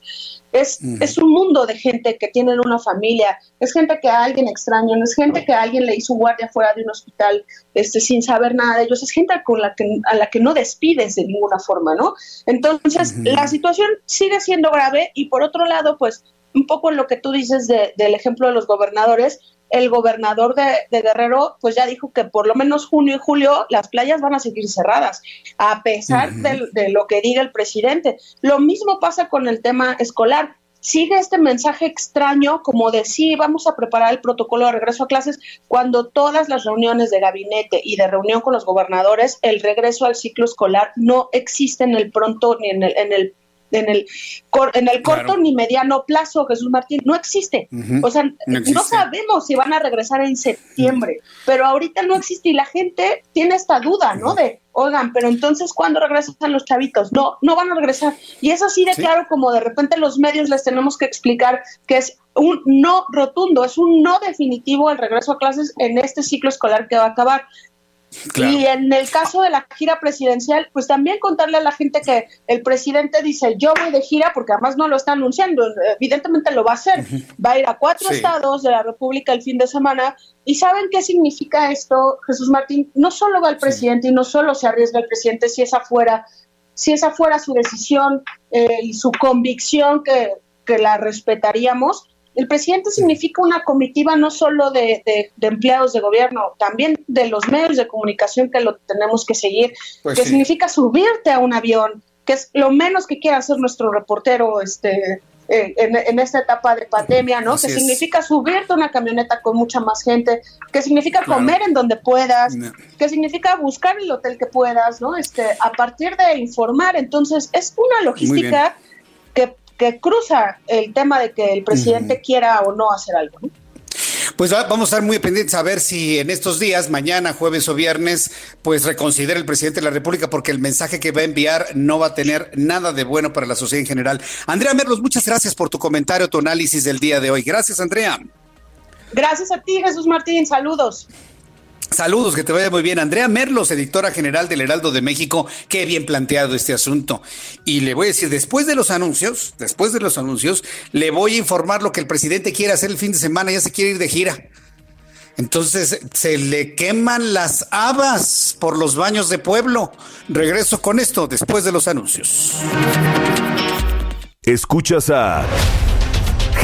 Es, mm. es un mundo de gente que tienen una familia, es gente que a alguien extraño, es gente que a alguien le hizo guardia fuera de un hospital este, sin saber nada de ellos, es gente con la que, a la que no despides de ninguna forma, ¿no? Entonces, mm -hmm. la situación sigue siendo grave y por otro lado, pues, un poco lo que tú dices de, del ejemplo de los gobernadores, el gobernador de, de, Guerrero pues ya dijo que por lo menos junio y julio las playas van a seguir cerradas, a pesar uh -huh. de, de, lo que diga el presidente. Lo mismo pasa con el tema escolar. Sigue este mensaje extraño como de sí, vamos a preparar el protocolo de regreso a clases cuando todas las reuniones de gabinete y de reunión con los gobernadores, el regreso al ciclo escolar no existe en el pronto ni en el, en el en el, en el corto claro. ni mediano plazo, Jesús Martín, no existe. Uh -huh. O sea, no, no, sabemos si van a regresar en septiembre, uh -huh. pero ahorita no existe y la gente tiene esta duda, ¿no? De, oigan, pero entonces, ¿cuándo regresan los chavitos? No, no van a regresar. Y es así de ¿Sí? claro como de repente los medios les tenemos que explicar que es un no rotundo, es un no definitivo el regreso a clases en este ciclo escolar que va a acabar. Y en el caso de la gira presidencial, pues también contarle a la gente que el presidente dice, yo voy de gira, porque además no lo está anunciando, evidentemente lo va a hacer, va a ir a cuatro estados de la República el fin de semana. ¿Y saben qué significa esto, Jesús Martín? No solo va el presidente y no solo se arriesga el presidente si esa fuera, si esa fuera su decisión eh, y su convicción que, que la respetaríamos, el presidente significa una comitiva no solo de, empleados de gobierno, también de los medios de comunicación que lo tenemos que seguir, pues que significa subirte a un avión, que es lo menos que quiere hacer nuestro reportero este, eh, en, esta etapa de pandemia, ¿no? que significa subirte a una camioneta con mucha más gente, que significa comer en donde puedas, que significa buscar el hotel que puedas, ¿no? Este, a partir de informar, entonces es una logística que cruza el tema de que el presidente quiera o no hacer algo. Pues vamos a estar muy pendientes a ver si en estos días, mañana, jueves o viernes, pues reconsidera el presidente de la República porque el mensaje que va a enviar no va a tener nada de bueno para la sociedad en general. Andrea Merlos, muchas gracias por tu comentario, tu análisis del día de hoy. Gracias, Andrea. Gracias a ti, Jesús Martín. Saludos. Saludos, que te vaya muy bien. Andrea Merlos, editora general del Heraldo de México, qué bien planteado este asunto. Y le voy a decir, después de los anuncios, después de los anuncios, le voy a informar lo que el presidente quiere hacer el fin de semana, ya se quiere ir de gira. Entonces se le queman las habas por los baños de pueblo. Regreso con esto después de los anuncios. Escuchas a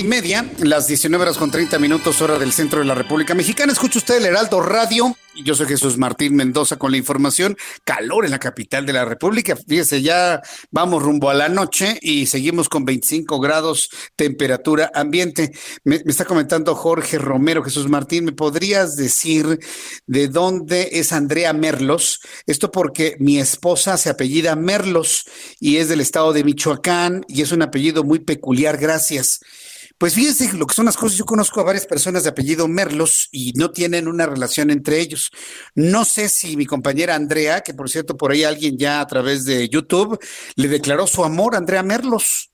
Y media, las 19 horas con 30 minutos, hora del centro de la República Mexicana. Escucha usted el Heraldo Radio. Yo soy Jesús Martín Mendoza con la información. Calor en la capital de la República. Fíjese, ya vamos rumbo a la noche y seguimos con 25 grados temperatura ambiente. Me, me está comentando Jorge Romero, Jesús Martín, ¿me podrías decir de dónde es Andrea Merlos? Esto porque mi esposa se apellida Merlos y es del estado de Michoacán y es un apellido muy peculiar. Gracias. Pues fíjense lo que son las cosas. Yo conozco a varias personas de apellido Merlos y no tienen una relación entre ellos. No sé si mi compañera Andrea, que por cierto por ahí alguien ya a través de YouTube le declaró su amor a Andrea Merlos.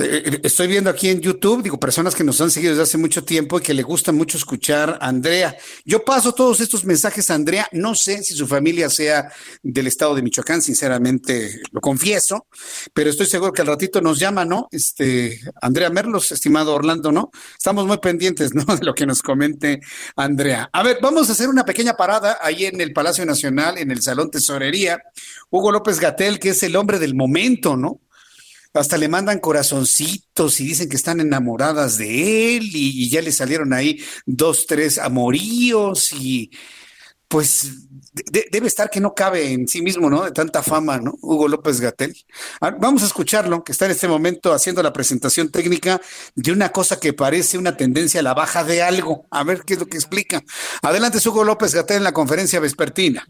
Eh, estoy viendo aquí en YouTube, digo, personas que nos han seguido desde hace mucho tiempo y que le gusta mucho escuchar a Andrea. Yo paso todos estos mensajes a Andrea. No sé si su familia sea del estado de Michoacán, sinceramente lo confieso, pero estoy seguro que al ratito nos llama, ¿no? Este, Andrea Merlos, estimado Orlando, ¿no? Estamos muy pendientes, ¿no? De lo que nos comente Andrea. A ver, vamos a hacer una pequeña parada ahí en el Palacio Nacional, en el Salón Tesorería. Hugo López Gatel, que es el hombre del momento, ¿no? Hasta le mandan corazoncitos y dicen que están enamoradas de él y, ya le salieron ahí dos, tres amoríos y pues debe estar que no cabe en sí mismo, ¿no? De tanta fama, ¿no? Hugo López Gatel. Vamos a escucharlo, que está en este momento haciendo la presentación técnica de una cosa que parece una tendencia a la baja de algo. A ver qué es lo que explica. Adelante, Hugo López Gatel en la conferencia vespertina.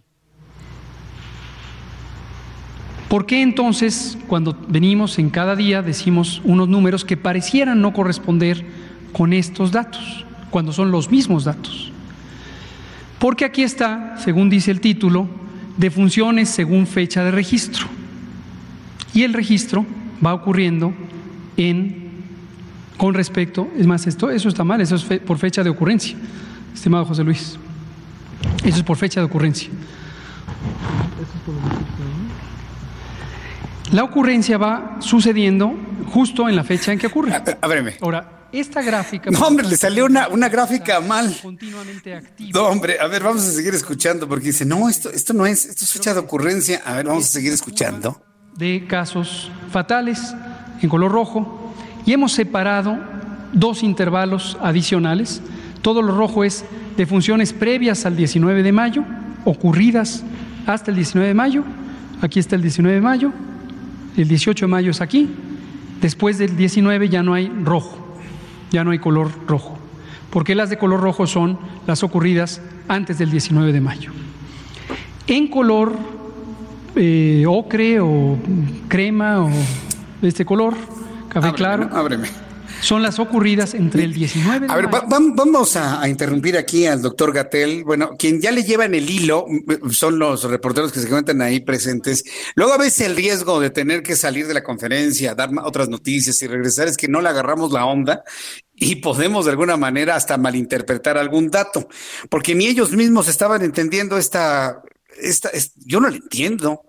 ¿Por qué entonces cuando venimos en cada día decimos unos números que parecieran no corresponder con estos datos, cuando son los mismos datos? Porque aquí está, según dice el título, de funciones según fecha de registro. Y el registro va ocurriendo en con respecto, es más, esto, eso está mal, eso es por fecha de ocurrencia, estimado José Luis. Eso es por fecha de ocurrencia. La ocurrencia va sucediendo justo en la fecha en que ocurre. Ver, Ahora, esta gráfica. No, hombre, le salió una, una gráfica mal. Continuamente activa. No, hombre, a ver, vamos a seguir escuchando porque dice, no, esto, esto no es, esto es fecha de ocurrencia. A ver, vamos a seguir escuchando. De casos fatales en color rojo y hemos separado dos intervalos adicionales. Todo lo rojo es de funciones previas al 19 de mayo, ocurridas hasta el 19 de mayo. Aquí está el 19 de mayo, el 18 de mayo es aquí, después del 19 ya no hay rojo, ya no hay color rojo, porque las de color rojo son las ocurridas antes del 19 de mayo. En color eh, ocre o crema o de este color, café claro. Ábreme son las ocurridas entre el 19 de A ver, vamos a, interrumpir aquí al doctor Gatel. Bueno, quien ya le lleva en el hilo son los reporteros que se encuentran ahí presentes. Luego a veces el riesgo de tener que salir de la conferencia, dar otras noticias y regresar es que no le agarramos la onda y podemos de alguna manera hasta malinterpretar algún dato, porque ni ellos mismos estaban entendiendo esta, esta, yo no lo entiendo.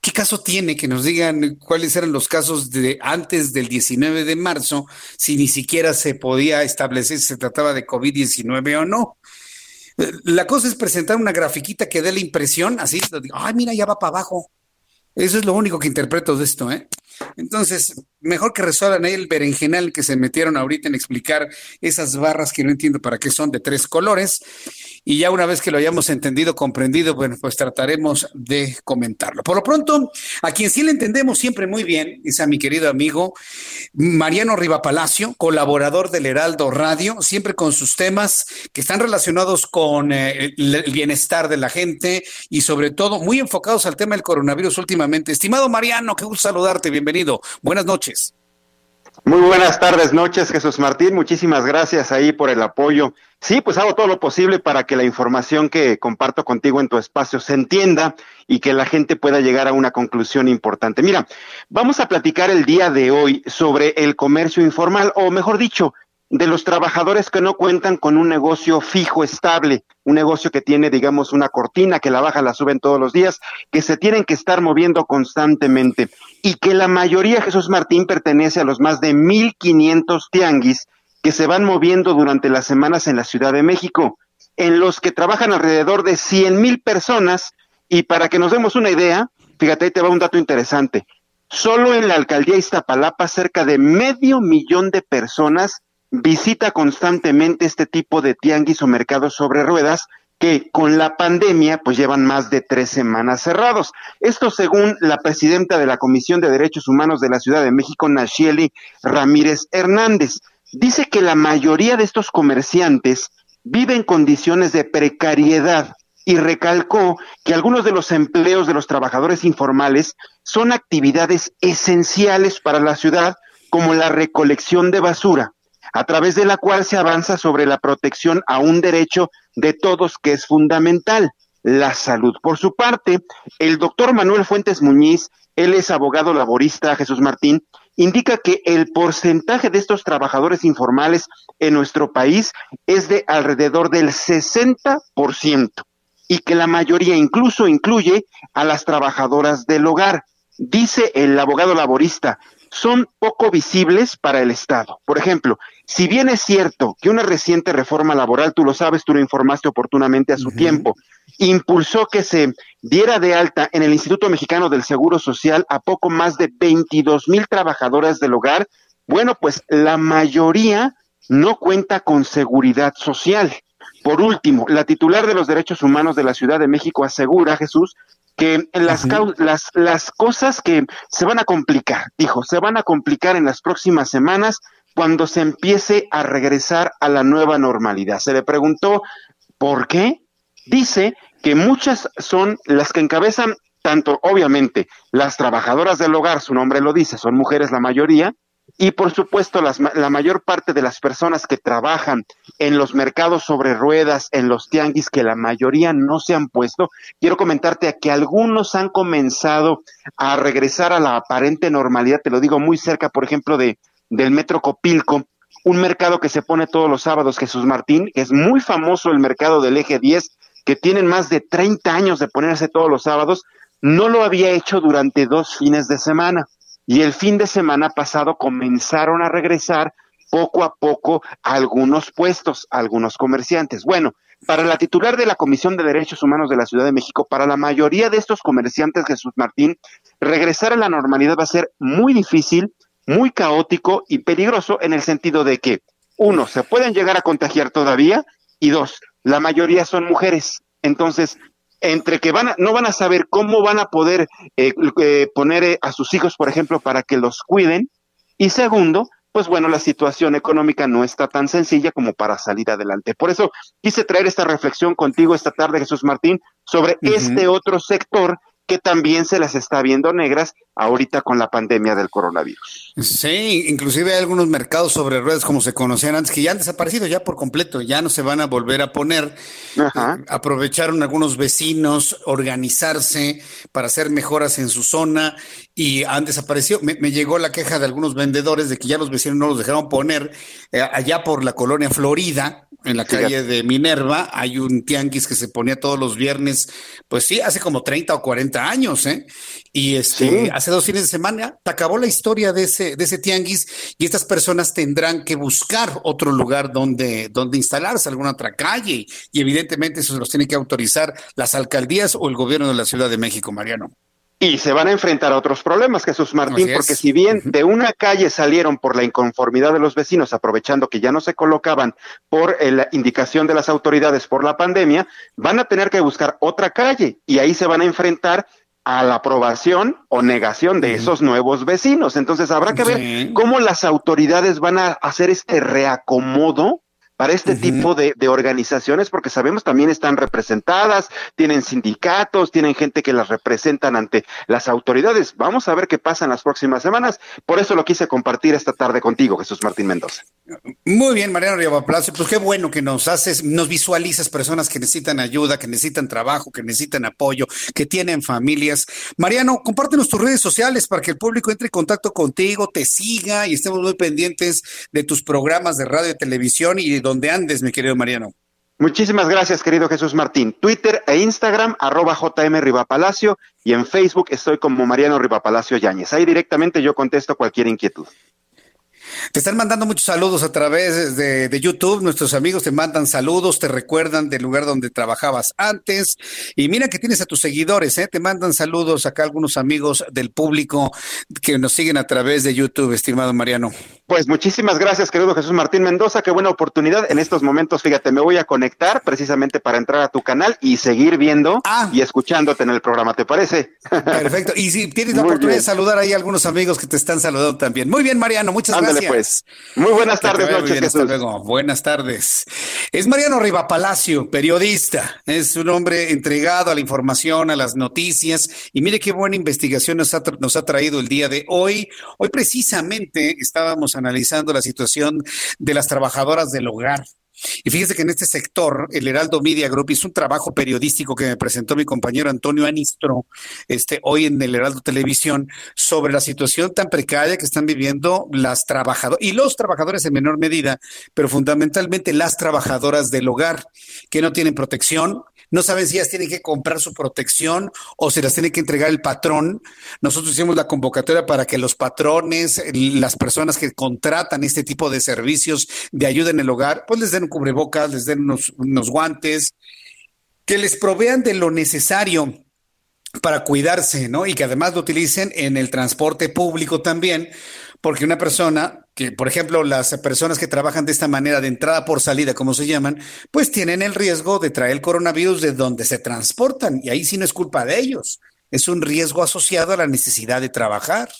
¿Qué caso tiene que nos digan cuáles eran los casos de antes del 19 de marzo, si ni siquiera se podía establecer si se trataba de COVID-19 o no? La cosa es presentar una grafiquita que dé la impresión, así, ay, mira, ya va para abajo. Eso es lo único que interpreto de esto, ¿eh? Entonces, mejor que resuelvan ahí el berenjenal que se metieron ahorita en explicar esas barras que no entiendo para qué son de tres colores. Y ya una vez que lo hayamos entendido, comprendido, bueno, pues trataremos de comentarlo. Por lo pronto, a quien sí le entendemos siempre muy bien es a mi querido amigo Mariano Rivapalacio, colaborador del Heraldo Radio, siempre con sus temas que están relacionados con eh, el bienestar de la gente y sobre todo muy enfocados al tema del coronavirus últimamente. Estimado Mariano, qué gusto saludarte, bienvenido. Buenas noches. Muy buenas tardes, noches, Jesús Martín. Muchísimas gracias ahí por el apoyo. Sí, pues hago todo lo posible para que la información que comparto contigo en tu espacio se entienda y que la gente pueda llegar a una conclusión importante. Mira, vamos a platicar el día de hoy sobre el comercio informal, o mejor dicho, de los trabajadores que no cuentan con un negocio fijo, estable, un negocio que tiene, digamos, una cortina que la baja, la suben todos los días, que se tienen que estar moviendo constantemente y que la mayoría, Jesús Martín, pertenece a los más de 1.500 tianguis que se van moviendo durante las semanas en la Ciudad de México, en los que trabajan alrededor de 100 mil personas. Y para que nos demos una idea, fíjate, ahí te va un dato interesante. Solo en la alcaldía Iztapalapa, cerca de medio millón de personas visita constantemente este tipo de tianguis o mercados sobre ruedas que con la pandemia pues llevan más de tres semanas cerrados. Esto según la presidenta de la Comisión de Derechos Humanos de la Ciudad de México, Nacheli Ramírez Hernández. Dice que la mayoría de estos comerciantes viven en condiciones de precariedad y recalcó que algunos de los empleos de los trabajadores informales son actividades esenciales para la ciudad como la recolección de basura, a través de la cual se avanza sobre la protección a un derecho de todos que es fundamental, la salud. Por su parte, el doctor Manuel Fuentes Muñiz, él es abogado laborista, Jesús Martín, indica que el porcentaje de estos trabajadores informales en nuestro país es de alrededor del 60% y que la mayoría incluso incluye a las trabajadoras del hogar. Dice el abogado laborista, son poco visibles para el Estado. Por ejemplo, si bien es cierto que una reciente reforma laboral, tú lo sabes, tú lo informaste oportunamente a su tiempo, impulsó que se diera de alta en el Instituto Mexicano del Seguro Social a poco más de 22 mil trabajadoras del hogar, bueno, pues la mayoría no cuenta con seguridad social. Por último, la titular de los derechos humanos de la Ciudad de México asegura, Jesús, que las, las, las cosas que se van a complicar, dijo, se van a complicar en las próximas semanas cuando se empiece a regresar a la nueva normalidad. Se le preguntó por qué. Dice que muchas son las que encabezan tanto, obviamente, las trabajadoras del hogar, su nombre lo dice, son mujeres la mayoría, y por supuesto la mayor parte de las personas que trabajan en los mercados sobre ruedas, en los tianguis, que la mayoría no se han puesto, quiero comentarte que algunos han comenzado a regresar a la aparente normalidad, te lo digo muy cerca, por ejemplo, de del Metro Copilco, un mercado que se pone todos los sábados, Jesús Martín, que es muy famoso el mercado del eje 10, que tienen más de 30 años de ponerse todos los sábados, no lo había hecho durante dos fines de semana y el fin de semana pasado comenzaron a regresar poco a poco algunos puestos, algunos comerciantes. Bueno, para la titular de la Comisión de Derechos Humanos de la Ciudad de México, para la mayoría de estos comerciantes, Jesús Martín, regresar a la normalidad va a ser muy difícil, muy caótico y peligroso en el sentido de que, uno, se pueden llegar a contagiar todavía y dos, la mayoría son mujeres. Entonces, entre que van no van a saber cómo van a poder eh, eh, poner eh, a sus hijos, por ejemplo, para que los cuiden. Y segundo, pues bueno, la situación económica no está tan sencilla como para salir adelante. Por eso quise traer esta reflexión contigo esta tarde, Jesús Martín, sobre este otro sector que también se las está viendo negras ahorita con la pandemia del coronavirus. Sí, inclusive hay algunos mercados sobre ruedas como se conocían antes que ya han desaparecido ya por completo, ya no se van a volver a poner. Ajá. Aprovecharon algunos vecinos organizarse para hacer mejoras en su zona y han desaparecido. Me, llegó la queja de algunos vendedores de que ya los vecinos no los dejaron poner eh, allá por la colonia Florida, en la calle de Minerva, hay un tianguis que se ponía todos los viernes, pues sí, hace como 30 o 40 años, ¿eh? Y este, hace dos fines de semana, se acabó la historia de ese, de ese tianguis y estas personas tendrán que buscar otro lugar donde, donde instalarse, alguna otra calle. Y evidentemente eso se los tiene que autorizar las alcaldías o el gobierno de la Ciudad de México, Mariano. Y se van a enfrentar a otros problemas, Jesús Martín, porque si bien de una calle salieron por la inconformidad de los vecinos, aprovechando que ya no se colocaban por eh, la indicación de las autoridades por la pandemia, van a tener que buscar otra calle y ahí se van a enfrentar a la aprobación o negación de esos nuevos vecinos. Entonces habrá que ver cómo las autoridades van a hacer este reacomodo para este tipo de, organizaciones, porque sabemos también están representadas, tienen sindicatos, tienen gente que las representan ante las autoridades. Vamos a ver qué pasa en las próximas semanas. Por eso lo quise compartir esta tarde contigo, Jesús Martín Mendoza. Muy bien, Mariano Riva Palacio. Pues qué bueno que nos haces, nos visualizas personas que necesitan ayuda, que necesitan trabajo, que necesitan apoyo, que tienen familias. Mariano, compártenos tus redes sociales para que el público entre en contacto contigo, te siga y estemos muy pendientes de tus programas de radio y televisión y de donde andes, mi querido Mariano. Muchísimas gracias, querido Jesús Martín. Twitter e Instagram, arroba JM Rivapalacio, y en Facebook estoy como Mariano Rivapalacio Yáñez. Ahí directamente yo contesto cualquier inquietud. Te están mandando muchos saludos a través de, YouTube. Nuestros amigos te mandan saludos, te recuerdan del lugar donde trabajabas antes. Y mira que tienes a tus seguidores, ¿eh? Te mandan saludos acá algunos amigos del público que nos siguen a través de YouTube, estimado Mariano. Pues muchísimas gracias, querido Jesús Martín Mendoza. Qué buena oportunidad. En estos momentos, fíjate, me voy a conectar precisamente para entrar a tu canal y seguir viendo ah. y escuchándote en el programa. ¿Te parece? Perfecto. Y si tienes la oportunidad de saludar ahí a algunos amigos que te están saludando también. Muy bien, Mariano. Muchas gracias pues. Muy buenas tardes, noches, Buenas tardes. Es Mariano Riva Palacio, periodista. Es un hombre entregado a la información, a las noticias. Y mire qué buena investigación nos ha, nos ha traído el día de hoy. Hoy precisamente estábamos analizando la situación de las trabajadoras del hogar. Y fíjese que en este sector, el Heraldo Media Group hizo un trabajo periodístico que me presentó mi compañero Antonio Anistro, este, hoy en el Heraldo Televisión, sobre la situación tan precaria que están viviendo las trabajadoras y los trabajadores en menor medida, pero fundamentalmente las trabajadoras del hogar, que no tienen protección, no saben si ellas tienen que comprar su protección o se las tiene que entregar el patrón. Nosotros hicimos la convocatoria para que los patrones, las personas que contratan este tipo de servicios de ayuda en el hogar, pues les den un cubrebocas, les den unos, unos guantes, que les provean de lo necesario para cuidarse, ¿no? Y que además lo utilicen en el transporte público también, porque una persona que, por ejemplo, las personas que trabajan de esta manera, de entrada por salida, como se llaman, pues tienen el riesgo de traer el coronavirus de donde se transportan, y ahí sí no es culpa de ellos, es un riesgo asociado a la necesidad de trabajar.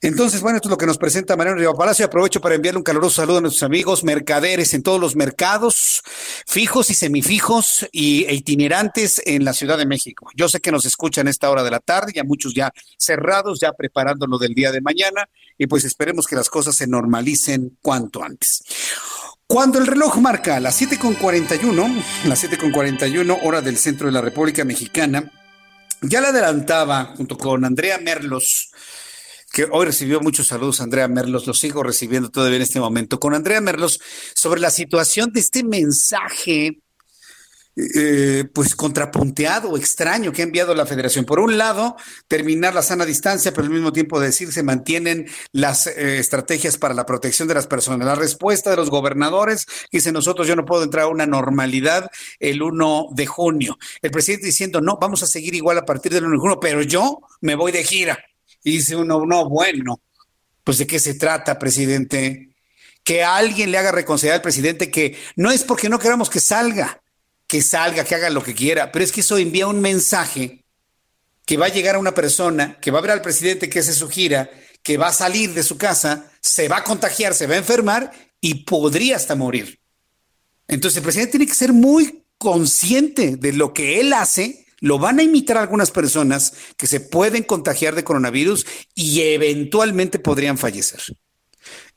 Entonces, bueno, esto es lo que nos presenta Mariano Riva Palacio. Aprovecho para enviarle un caluroso saludo a nuestros amigos mercaderes en todos los mercados, fijos y semifijos y, e itinerantes en la Ciudad de México. Yo sé que nos escuchan a esta hora de la tarde, ya muchos ya cerrados, ya preparándolo del día de mañana, y pues esperemos que las cosas se normalicen cuanto antes. Cuando el reloj marca las 7.41, las 7.41 hora del centro de la República Mexicana, ya la adelantaba junto con Andrea Merlos, que hoy recibió muchos saludos, Andrea Merlos, lo sigo recibiendo todavía en este momento, con Andrea Merlos sobre la situación de este mensaje, eh, pues contrapunteado, extraño que ha enviado la federación. Por un lado, terminar la sana distancia, pero al mismo tiempo decir se mantienen las eh, estrategias para la protección de las personas. La respuesta de los gobernadores dice nosotros yo no puedo entrar a una normalidad el 1 de junio. El presidente diciendo no, vamos a seguir igual a partir del 1 de junio, pero yo me voy de gira. Dice uno, no, bueno, pues de qué se trata, presidente. Que alguien le haga reconciliar al presidente que no es porque no queramos que salga, que salga, que haga lo que quiera, pero es que eso envía un mensaje que va a llegar a una persona, que va a ver al presidente que hace su gira, que va a salir de su casa, se va a contagiar, se va a enfermar y podría hasta morir. Entonces el presidente tiene que ser muy consciente de lo que él hace lo van a imitar algunas personas que se pueden contagiar de coronavirus y eventualmente podrían fallecer.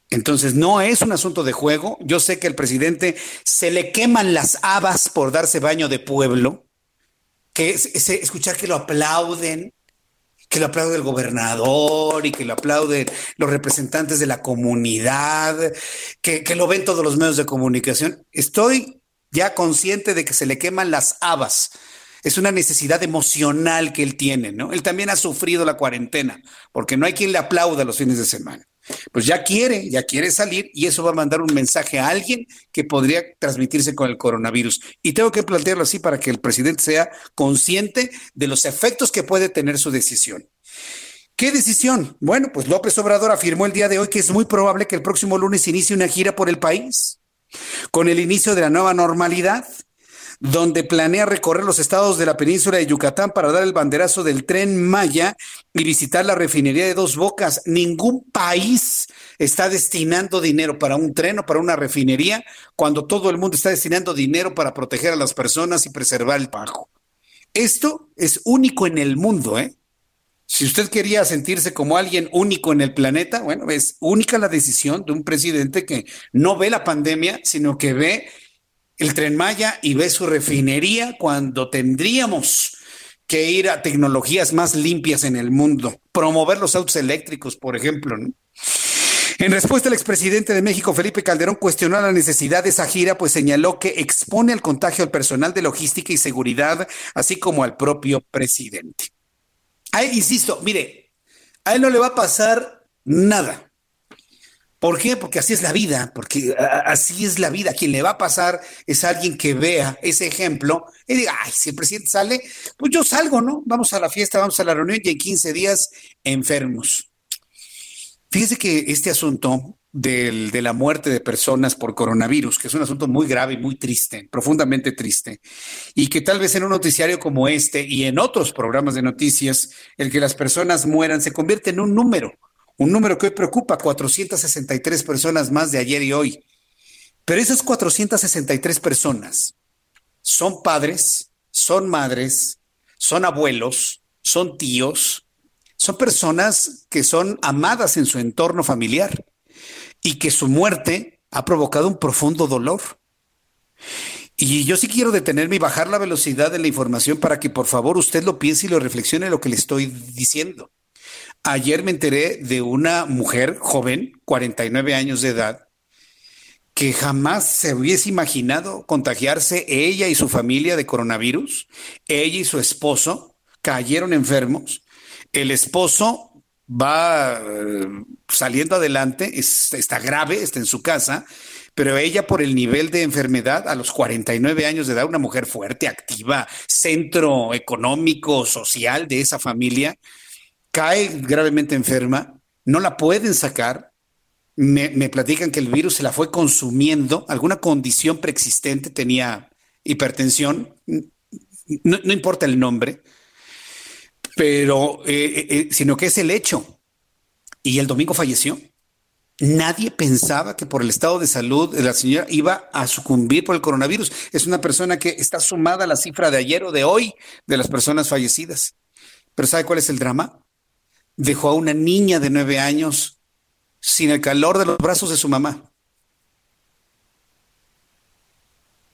Entonces, no es un asunto de juego. Yo sé que al presidente se le queman las habas por darse baño de pueblo, que es, escuchar que lo aplauden, que lo aplaude el gobernador y que lo aplauden los representantes de la comunidad, que, que lo ven todos los medios de comunicación. Estoy ya consciente de que se le queman las habas es una necesidad emocional que él tiene, ¿no? Él también ha sufrido la cuarentena, porque no hay quien le aplauda los fines de semana. Pues ya quiere, ya quiere salir y eso va a mandar un mensaje a alguien que podría transmitirse con el coronavirus. Y tengo que plantearlo así para que el presidente sea consciente de los efectos que puede tener su decisión. ¿Qué decisión? Bueno, pues López Obrador afirmó el día de hoy que es muy probable que el próximo lunes inicie una gira por el país con el inicio de la nueva normalidad donde planea recorrer los estados de la península de Yucatán para dar el banderazo del tren Maya y visitar la refinería de Dos Bocas. Ningún país está destinando dinero para un tren o para una refinería cuando todo el mundo está destinando dinero para proteger a las personas y preservar el pago. Esto es único en el mundo, ¿eh? Si usted quería sentirse como alguien único en el planeta, bueno, es única la decisión de un presidente que no ve la pandemia, sino que ve el tren Maya y ve su refinería cuando tendríamos que ir a tecnologías más limpias en el mundo, promover los autos eléctricos, por ejemplo. En respuesta, el expresidente de México, Felipe Calderón, cuestionó la necesidad de esa gira, pues señaló que expone al contagio al personal de logística y seguridad, así como al propio presidente. Insisto, mire, a él no le va a pasar nada. ¿Por qué? Porque así es la vida, porque así es la vida. Quien le va a pasar es alguien que vea ese ejemplo y diga, ay, si el presidente sale, pues yo salgo, ¿no? Vamos a la fiesta, vamos a la reunión y en 15 días enfermos. Fíjese que este asunto del, de la muerte de personas por coronavirus, que es un asunto muy grave y muy triste, profundamente triste, y que tal vez en un noticiario como este y en otros programas de noticias, el que las personas mueran se convierte en un número un número que hoy preocupa, 463 personas más de ayer y hoy. Pero esas 463 personas son padres, son madres, son abuelos, son tíos, son personas que son amadas en su entorno familiar y que su muerte ha provocado un profundo dolor. Y yo sí quiero detenerme y bajar la velocidad de la información para que por favor usted lo piense y lo reflexione lo que le estoy diciendo. Ayer me enteré de una mujer joven, 49 años de edad, que jamás se hubiese imaginado contagiarse ella y su familia de coronavirus. Ella y su esposo cayeron enfermos. El esposo va eh, saliendo adelante, está grave, está en su casa, pero ella por el nivel de enfermedad a los 49 años de edad, una mujer fuerte, activa, centro económico, social de esa familia, cae gravemente enferma, no la pueden sacar. Me, platican que el virus se la fue consumiendo, alguna condición preexistente, tenía hipertensión, no, importa el nombre, pero eh, eh, eh, sino que es el hecho. Y el domingo falleció. Nadie pensaba que por el estado de salud la señora iba a sucumbir por el coronavirus. Es una persona que está sumada a la cifra de ayer o de hoy de las personas fallecidas. Pero ¿sabe cuál es el drama? Dejó a una niña de nueve años sin el calor de los brazos de su mamá.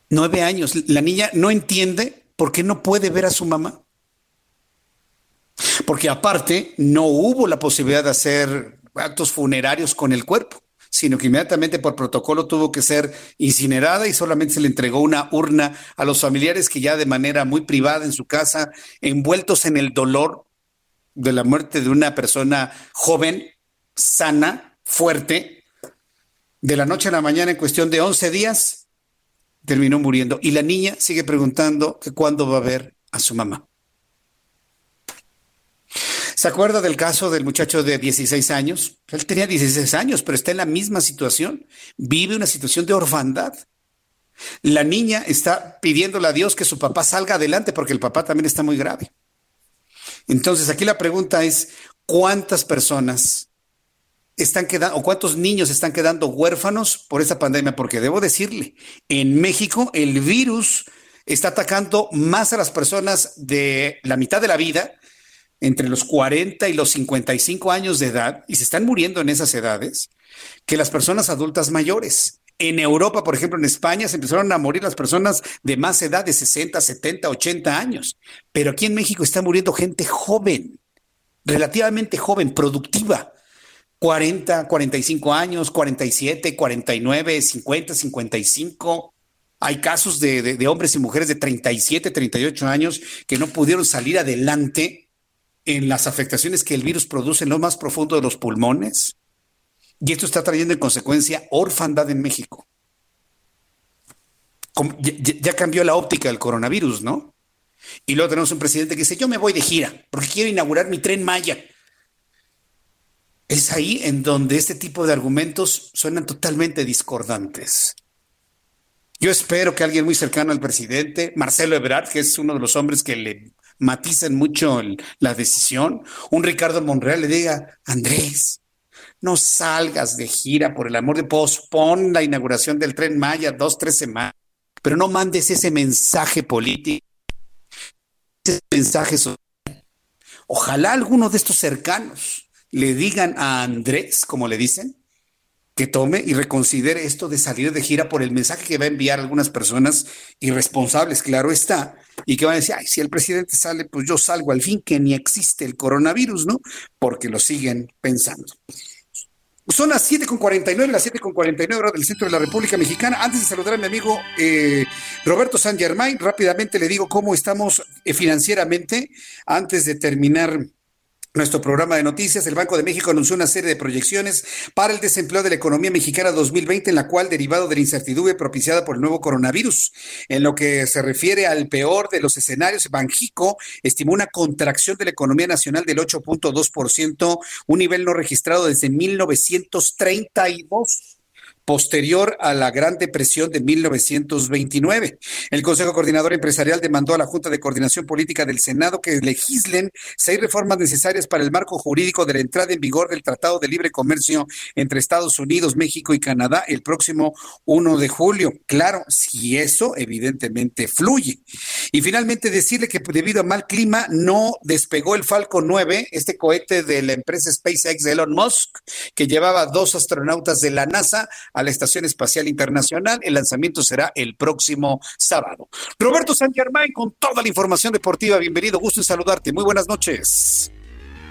Nueve años. La niña no entiende por qué no puede ver a su mamá. Porque aparte no hubo la posibilidad de hacer actos funerarios con el cuerpo, sino que inmediatamente por protocolo tuvo que ser incinerada y solamente se le entregó una urna a los familiares que ya de manera muy privada en su casa, envueltos en el dolor, de la muerte de una persona joven, sana, fuerte, de la noche a la mañana en cuestión de 11 días, terminó muriendo. Y la niña sigue preguntando cuándo va a ver a su mamá. ¿Se acuerda del caso del muchacho de 16 años? Él tenía 16 años, pero está en la misma situación. Vive una situación de orfandad. La niña está pidiéndole a Dios que su papá salga adelante porque el papá también está muy grave. Entonces, aquí la pregunta es, ¿cuántas personas están quedando, o cuántos niños están quedando huérfanos por esta pandemia? Porque debo decirle, en México el virus está atacando más a las personas de la mitad de la vida, entre los 40 y los 55 años de edad, y se están muriendo en esas edades, que las personas adultas mayores. En Europa, por ejemplo, en España, se empezaron a morir las personas de más edad, de 60, 70, 80 años. Pero aquí en México está muriendo gente joven, relativamente joven, productiva. 40, 45 años, 47, 49, 50, 55. Hay casos de, de, hombres y mujeres de 37, 38 años que no pudieron salir adelante en las afectaciones que el virus produce en lo más profundo de los pulmones. Y esto está trayendo en consecuencia orfandad en México. ya, cambió la óptica del coronavirus, ¿no? Y luego tenemos un presidente que dice, yo me voy de gira porque quiero inaugurar mi tren Maya. Es ahí en donde este tipo de argumentos suenan totalmente discordantes. Yo espero que alguien muy cercano al presidente, Marcelo Ebrard, que es uno de los hombres que le matizan mucho la decisión, un Ricardo Monreal le diga, Andrés, no salgas de gira por el amor de pospon la inauguración del tren Maya dos, tres semanas, pero no mandes ese mensaje político, ese mensaje social. Ojalá alguno de estos cercanos le digan a Andrés, como le dicen, que tome y reconsidere esto de salir de gira por el mensaje que va a enviar algunas personas irresponsables, claro está, y que van a decir, ay, si el presidente sale, pues yo salgo al fin, que ni existe el coronavirus, ¿no? Porque lo siguen pensando. Son las 7.49, las 7.49 horas del centro de la República Mexicana. Antes de saludar a mi amigo eh, Roberto San Germain, rápidamente le digo cómo estamos eh, financieramente antes de terminar nuestro programa de noticias, el Banco de México anunció una serie de proyecciones para el desempleo de la economía mexicana 2020, en la cual, derivado de la incertidumbre propiciada por el nuevo coronavirus, en lo que se refiere al peor de los escenarios, Banjico estimó una contracción de la economía nacional del 8.2%, un nivel no registrado desde 1932 posterior a la Gran Depresión de 1929. El Consejo Coordinador Empresarial demandó a la Junta de Coordinación Política del Senado que legislen seis reformas necesarias para el marco jurídico de la entrada en vigor del Tratado de Libre Comercio entre Estados Unidos, México y Canadá el próximo 1 de julio. Claro, si eso evidentemente fluye. Y finalmente decirle que debido a mal clima no despegó el Falcon 9, este cohete de la empresa SpaceX de Elon Musk, que llevaba dos astronautas de la NASA a la Estación Espacial Internacional. El lanzamiento será el próximo sábado. Roberto San Germán con toda la información deportiva. Bienvenido, gusto en saludarte. Muy buenas noches.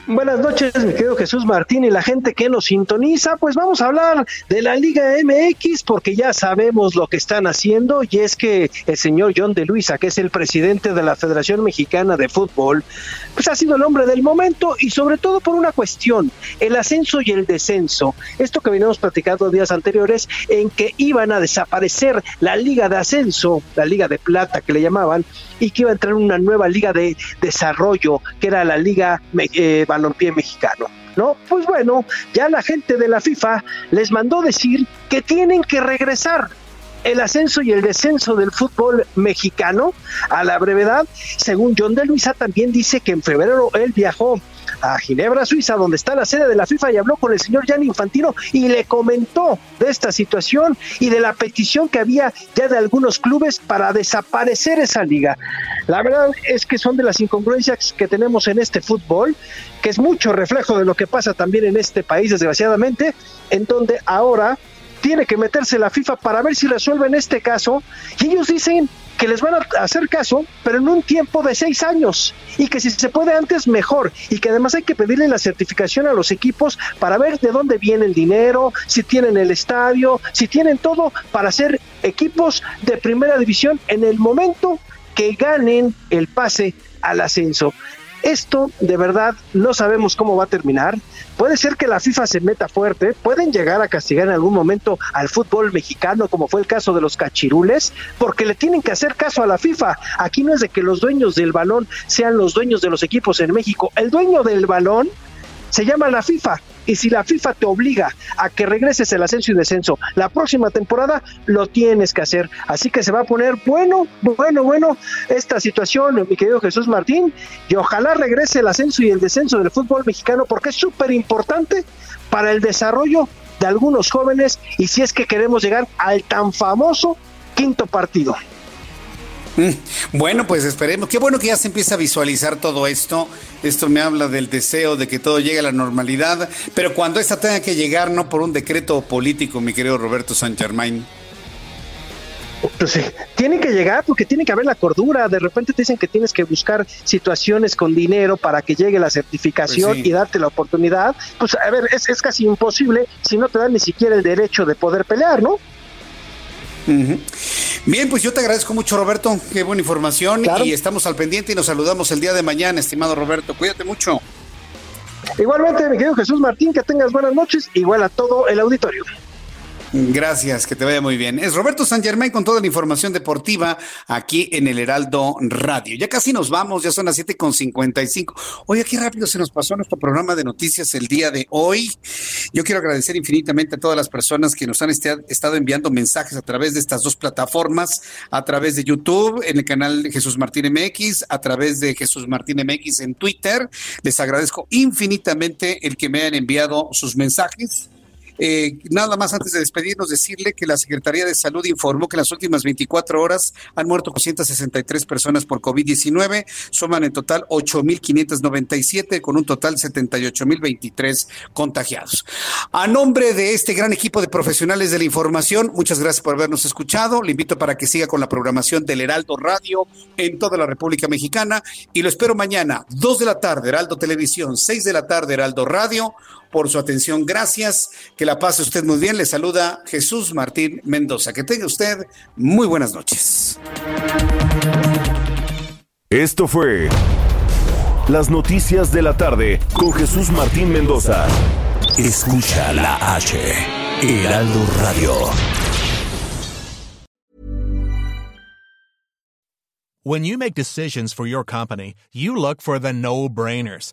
Buenas noches, mi querido Jesús Martín y la gente que nos sintoniza. Pues vamos a hablar de la Liga MX porque ya sabemos lo que están haciendo y es que el señor John de Luisa, que es el presidente de la Federación Mexicana de Fútbol, pues ha sido el hombre del momento y sobre todo por una cuestión, el ascenso y el descenso. Esto que venimos platicando días anteriores en que iban a desaparecer la Liga de Ascenso, la Liga de Plata que le llamaban, y que iba a entrar una nueva liga de desarrollo, que era la Liga eh, Balompié Mexicano. ¿No? Pues bueno, ya la gente de la FIFA les mandó decir que tienen que regresar el ascenso y el descenso del fútbol mexicano a la brevedad. Según John de Luisa, también dice que en febrero él viajó Ginebra, Suiza, donde está la sede de la FIFA y habló con el señor Gianni Infantino y le comentó de esta situación y de la petición que había ya de algunos clubes para desaparecer esa liga. La verdad es que son de las incongruencias que tenemos en este fútbol, que es mucho reflejo de lo que pasa también en este país, desgraciadamente, en donde ahora tiene que meterse la FIFA para ver si resuelven este caso y ellos dicen que les van a hacer caso, pero en un tiempo de seis años, y que si se puede antes, mejor, y que además hay que pedirle la certificación a los equipos para ver de dónde viene el dinero, si tienen el estadio, si tienen todo para hacer equipos de primera división en el momento que ganen el pase al ascenso. Esto de verdad no sabemos cómo va a terminar. Puede ser que la FIFA se meta fuerte, pueden llegar a castigar en algún momento al fútbol mexicano, como fue el caso de los cachirules, porque le tienen que hacer caso a la FIFA. Aquí no es de que los dueños del balón sean los dueños de los equipos en México. El dueño del balón se llama la FIFA y si la FIFA te obliga a que regreses el ascenso y descenso la próxima temporada, lo tienes que hacer. Así que se va a poner bueno, bueno, bueno esta situación, mi querido Jesús Martín, y ojalá regrese el ascenso y el descenso del fútbol mexicano porque es súper importante para el desarrollo de algunos jóvenes y si es que queremos llegar al tan famoso quinto partido. Mm, bueno, pues esperemos. Qué bueno que ya se empieza a visualizar todo esto. Esto me habla del deseo de que todo llegue a la normalidad, pero cuando esta tenga que llegar, no por un decreto político, mi querido Roberto San Germain. Pues sí, tiene que llegar porque tiene que haber la cordura. De repente te dicen que tienes que buscar situaciones con dinero para que llegue la certificación Pues y darte la oportunidad. Pues a ver, es, es casi imposible si no te dan ni siquiera el derecho de poder pelear, ¿no? Bien, pues yo te agradezco mucho, Roberto. Qué buena información. Y estamos al pendiente y nos saludamos el día de mañana, estimado Roberto. Cuídate mucho. Igualmente, mi querido Jesús Martín, que tengas buenas noches, igual a todo el auditorio. Gracias, que te vaya muy bien. Es Roberto San Germán con toda la información deportiva aquí en el Heraldo Radio. Ya casi nos vamos, ya son las 7.55. Oye, qué rápido se nos pasó nuestro programa de noticias el día de hoy. Yo quiero agradecer infinitamente a todas las personas que nos han este- estado enviando mensajes a través de estas dos plataformas, a través de YouTube, en el canal Jesús Martín MX, a través de Jesús Martín MX en Twitter. Les agradezco infinitamente el que me hayan enviado sus mensajes. Eh, nada más antes de despedirnos, decirle que la Secretaría de Salud informó que en las últimas 24 horas han muerto 263 personas por COVID-19, suman en total 8.597, con un total 78.023 contagiados. A nombre de este gran equipo de profesionales de la información, muchas gracias por habernos escuchado. Le invito para que siga con la programación del Heraldo Radio en toda la República Mexicana y lo espero mañana, 2 de la tarde, Heraldo Televisión, 6 de la tarde, Heraldo Radio por su atención. Gracias. Que la pase usted muy bien. Le saluda Jesús Martín Mendoza. Que tenga usted muy buenas noches. Esto fue Las Noticias de la Tarde con Jesús Martín Mendoza. Escucha la H. Heraldo Radio. When you make decisions for your company, you look for the no brainers.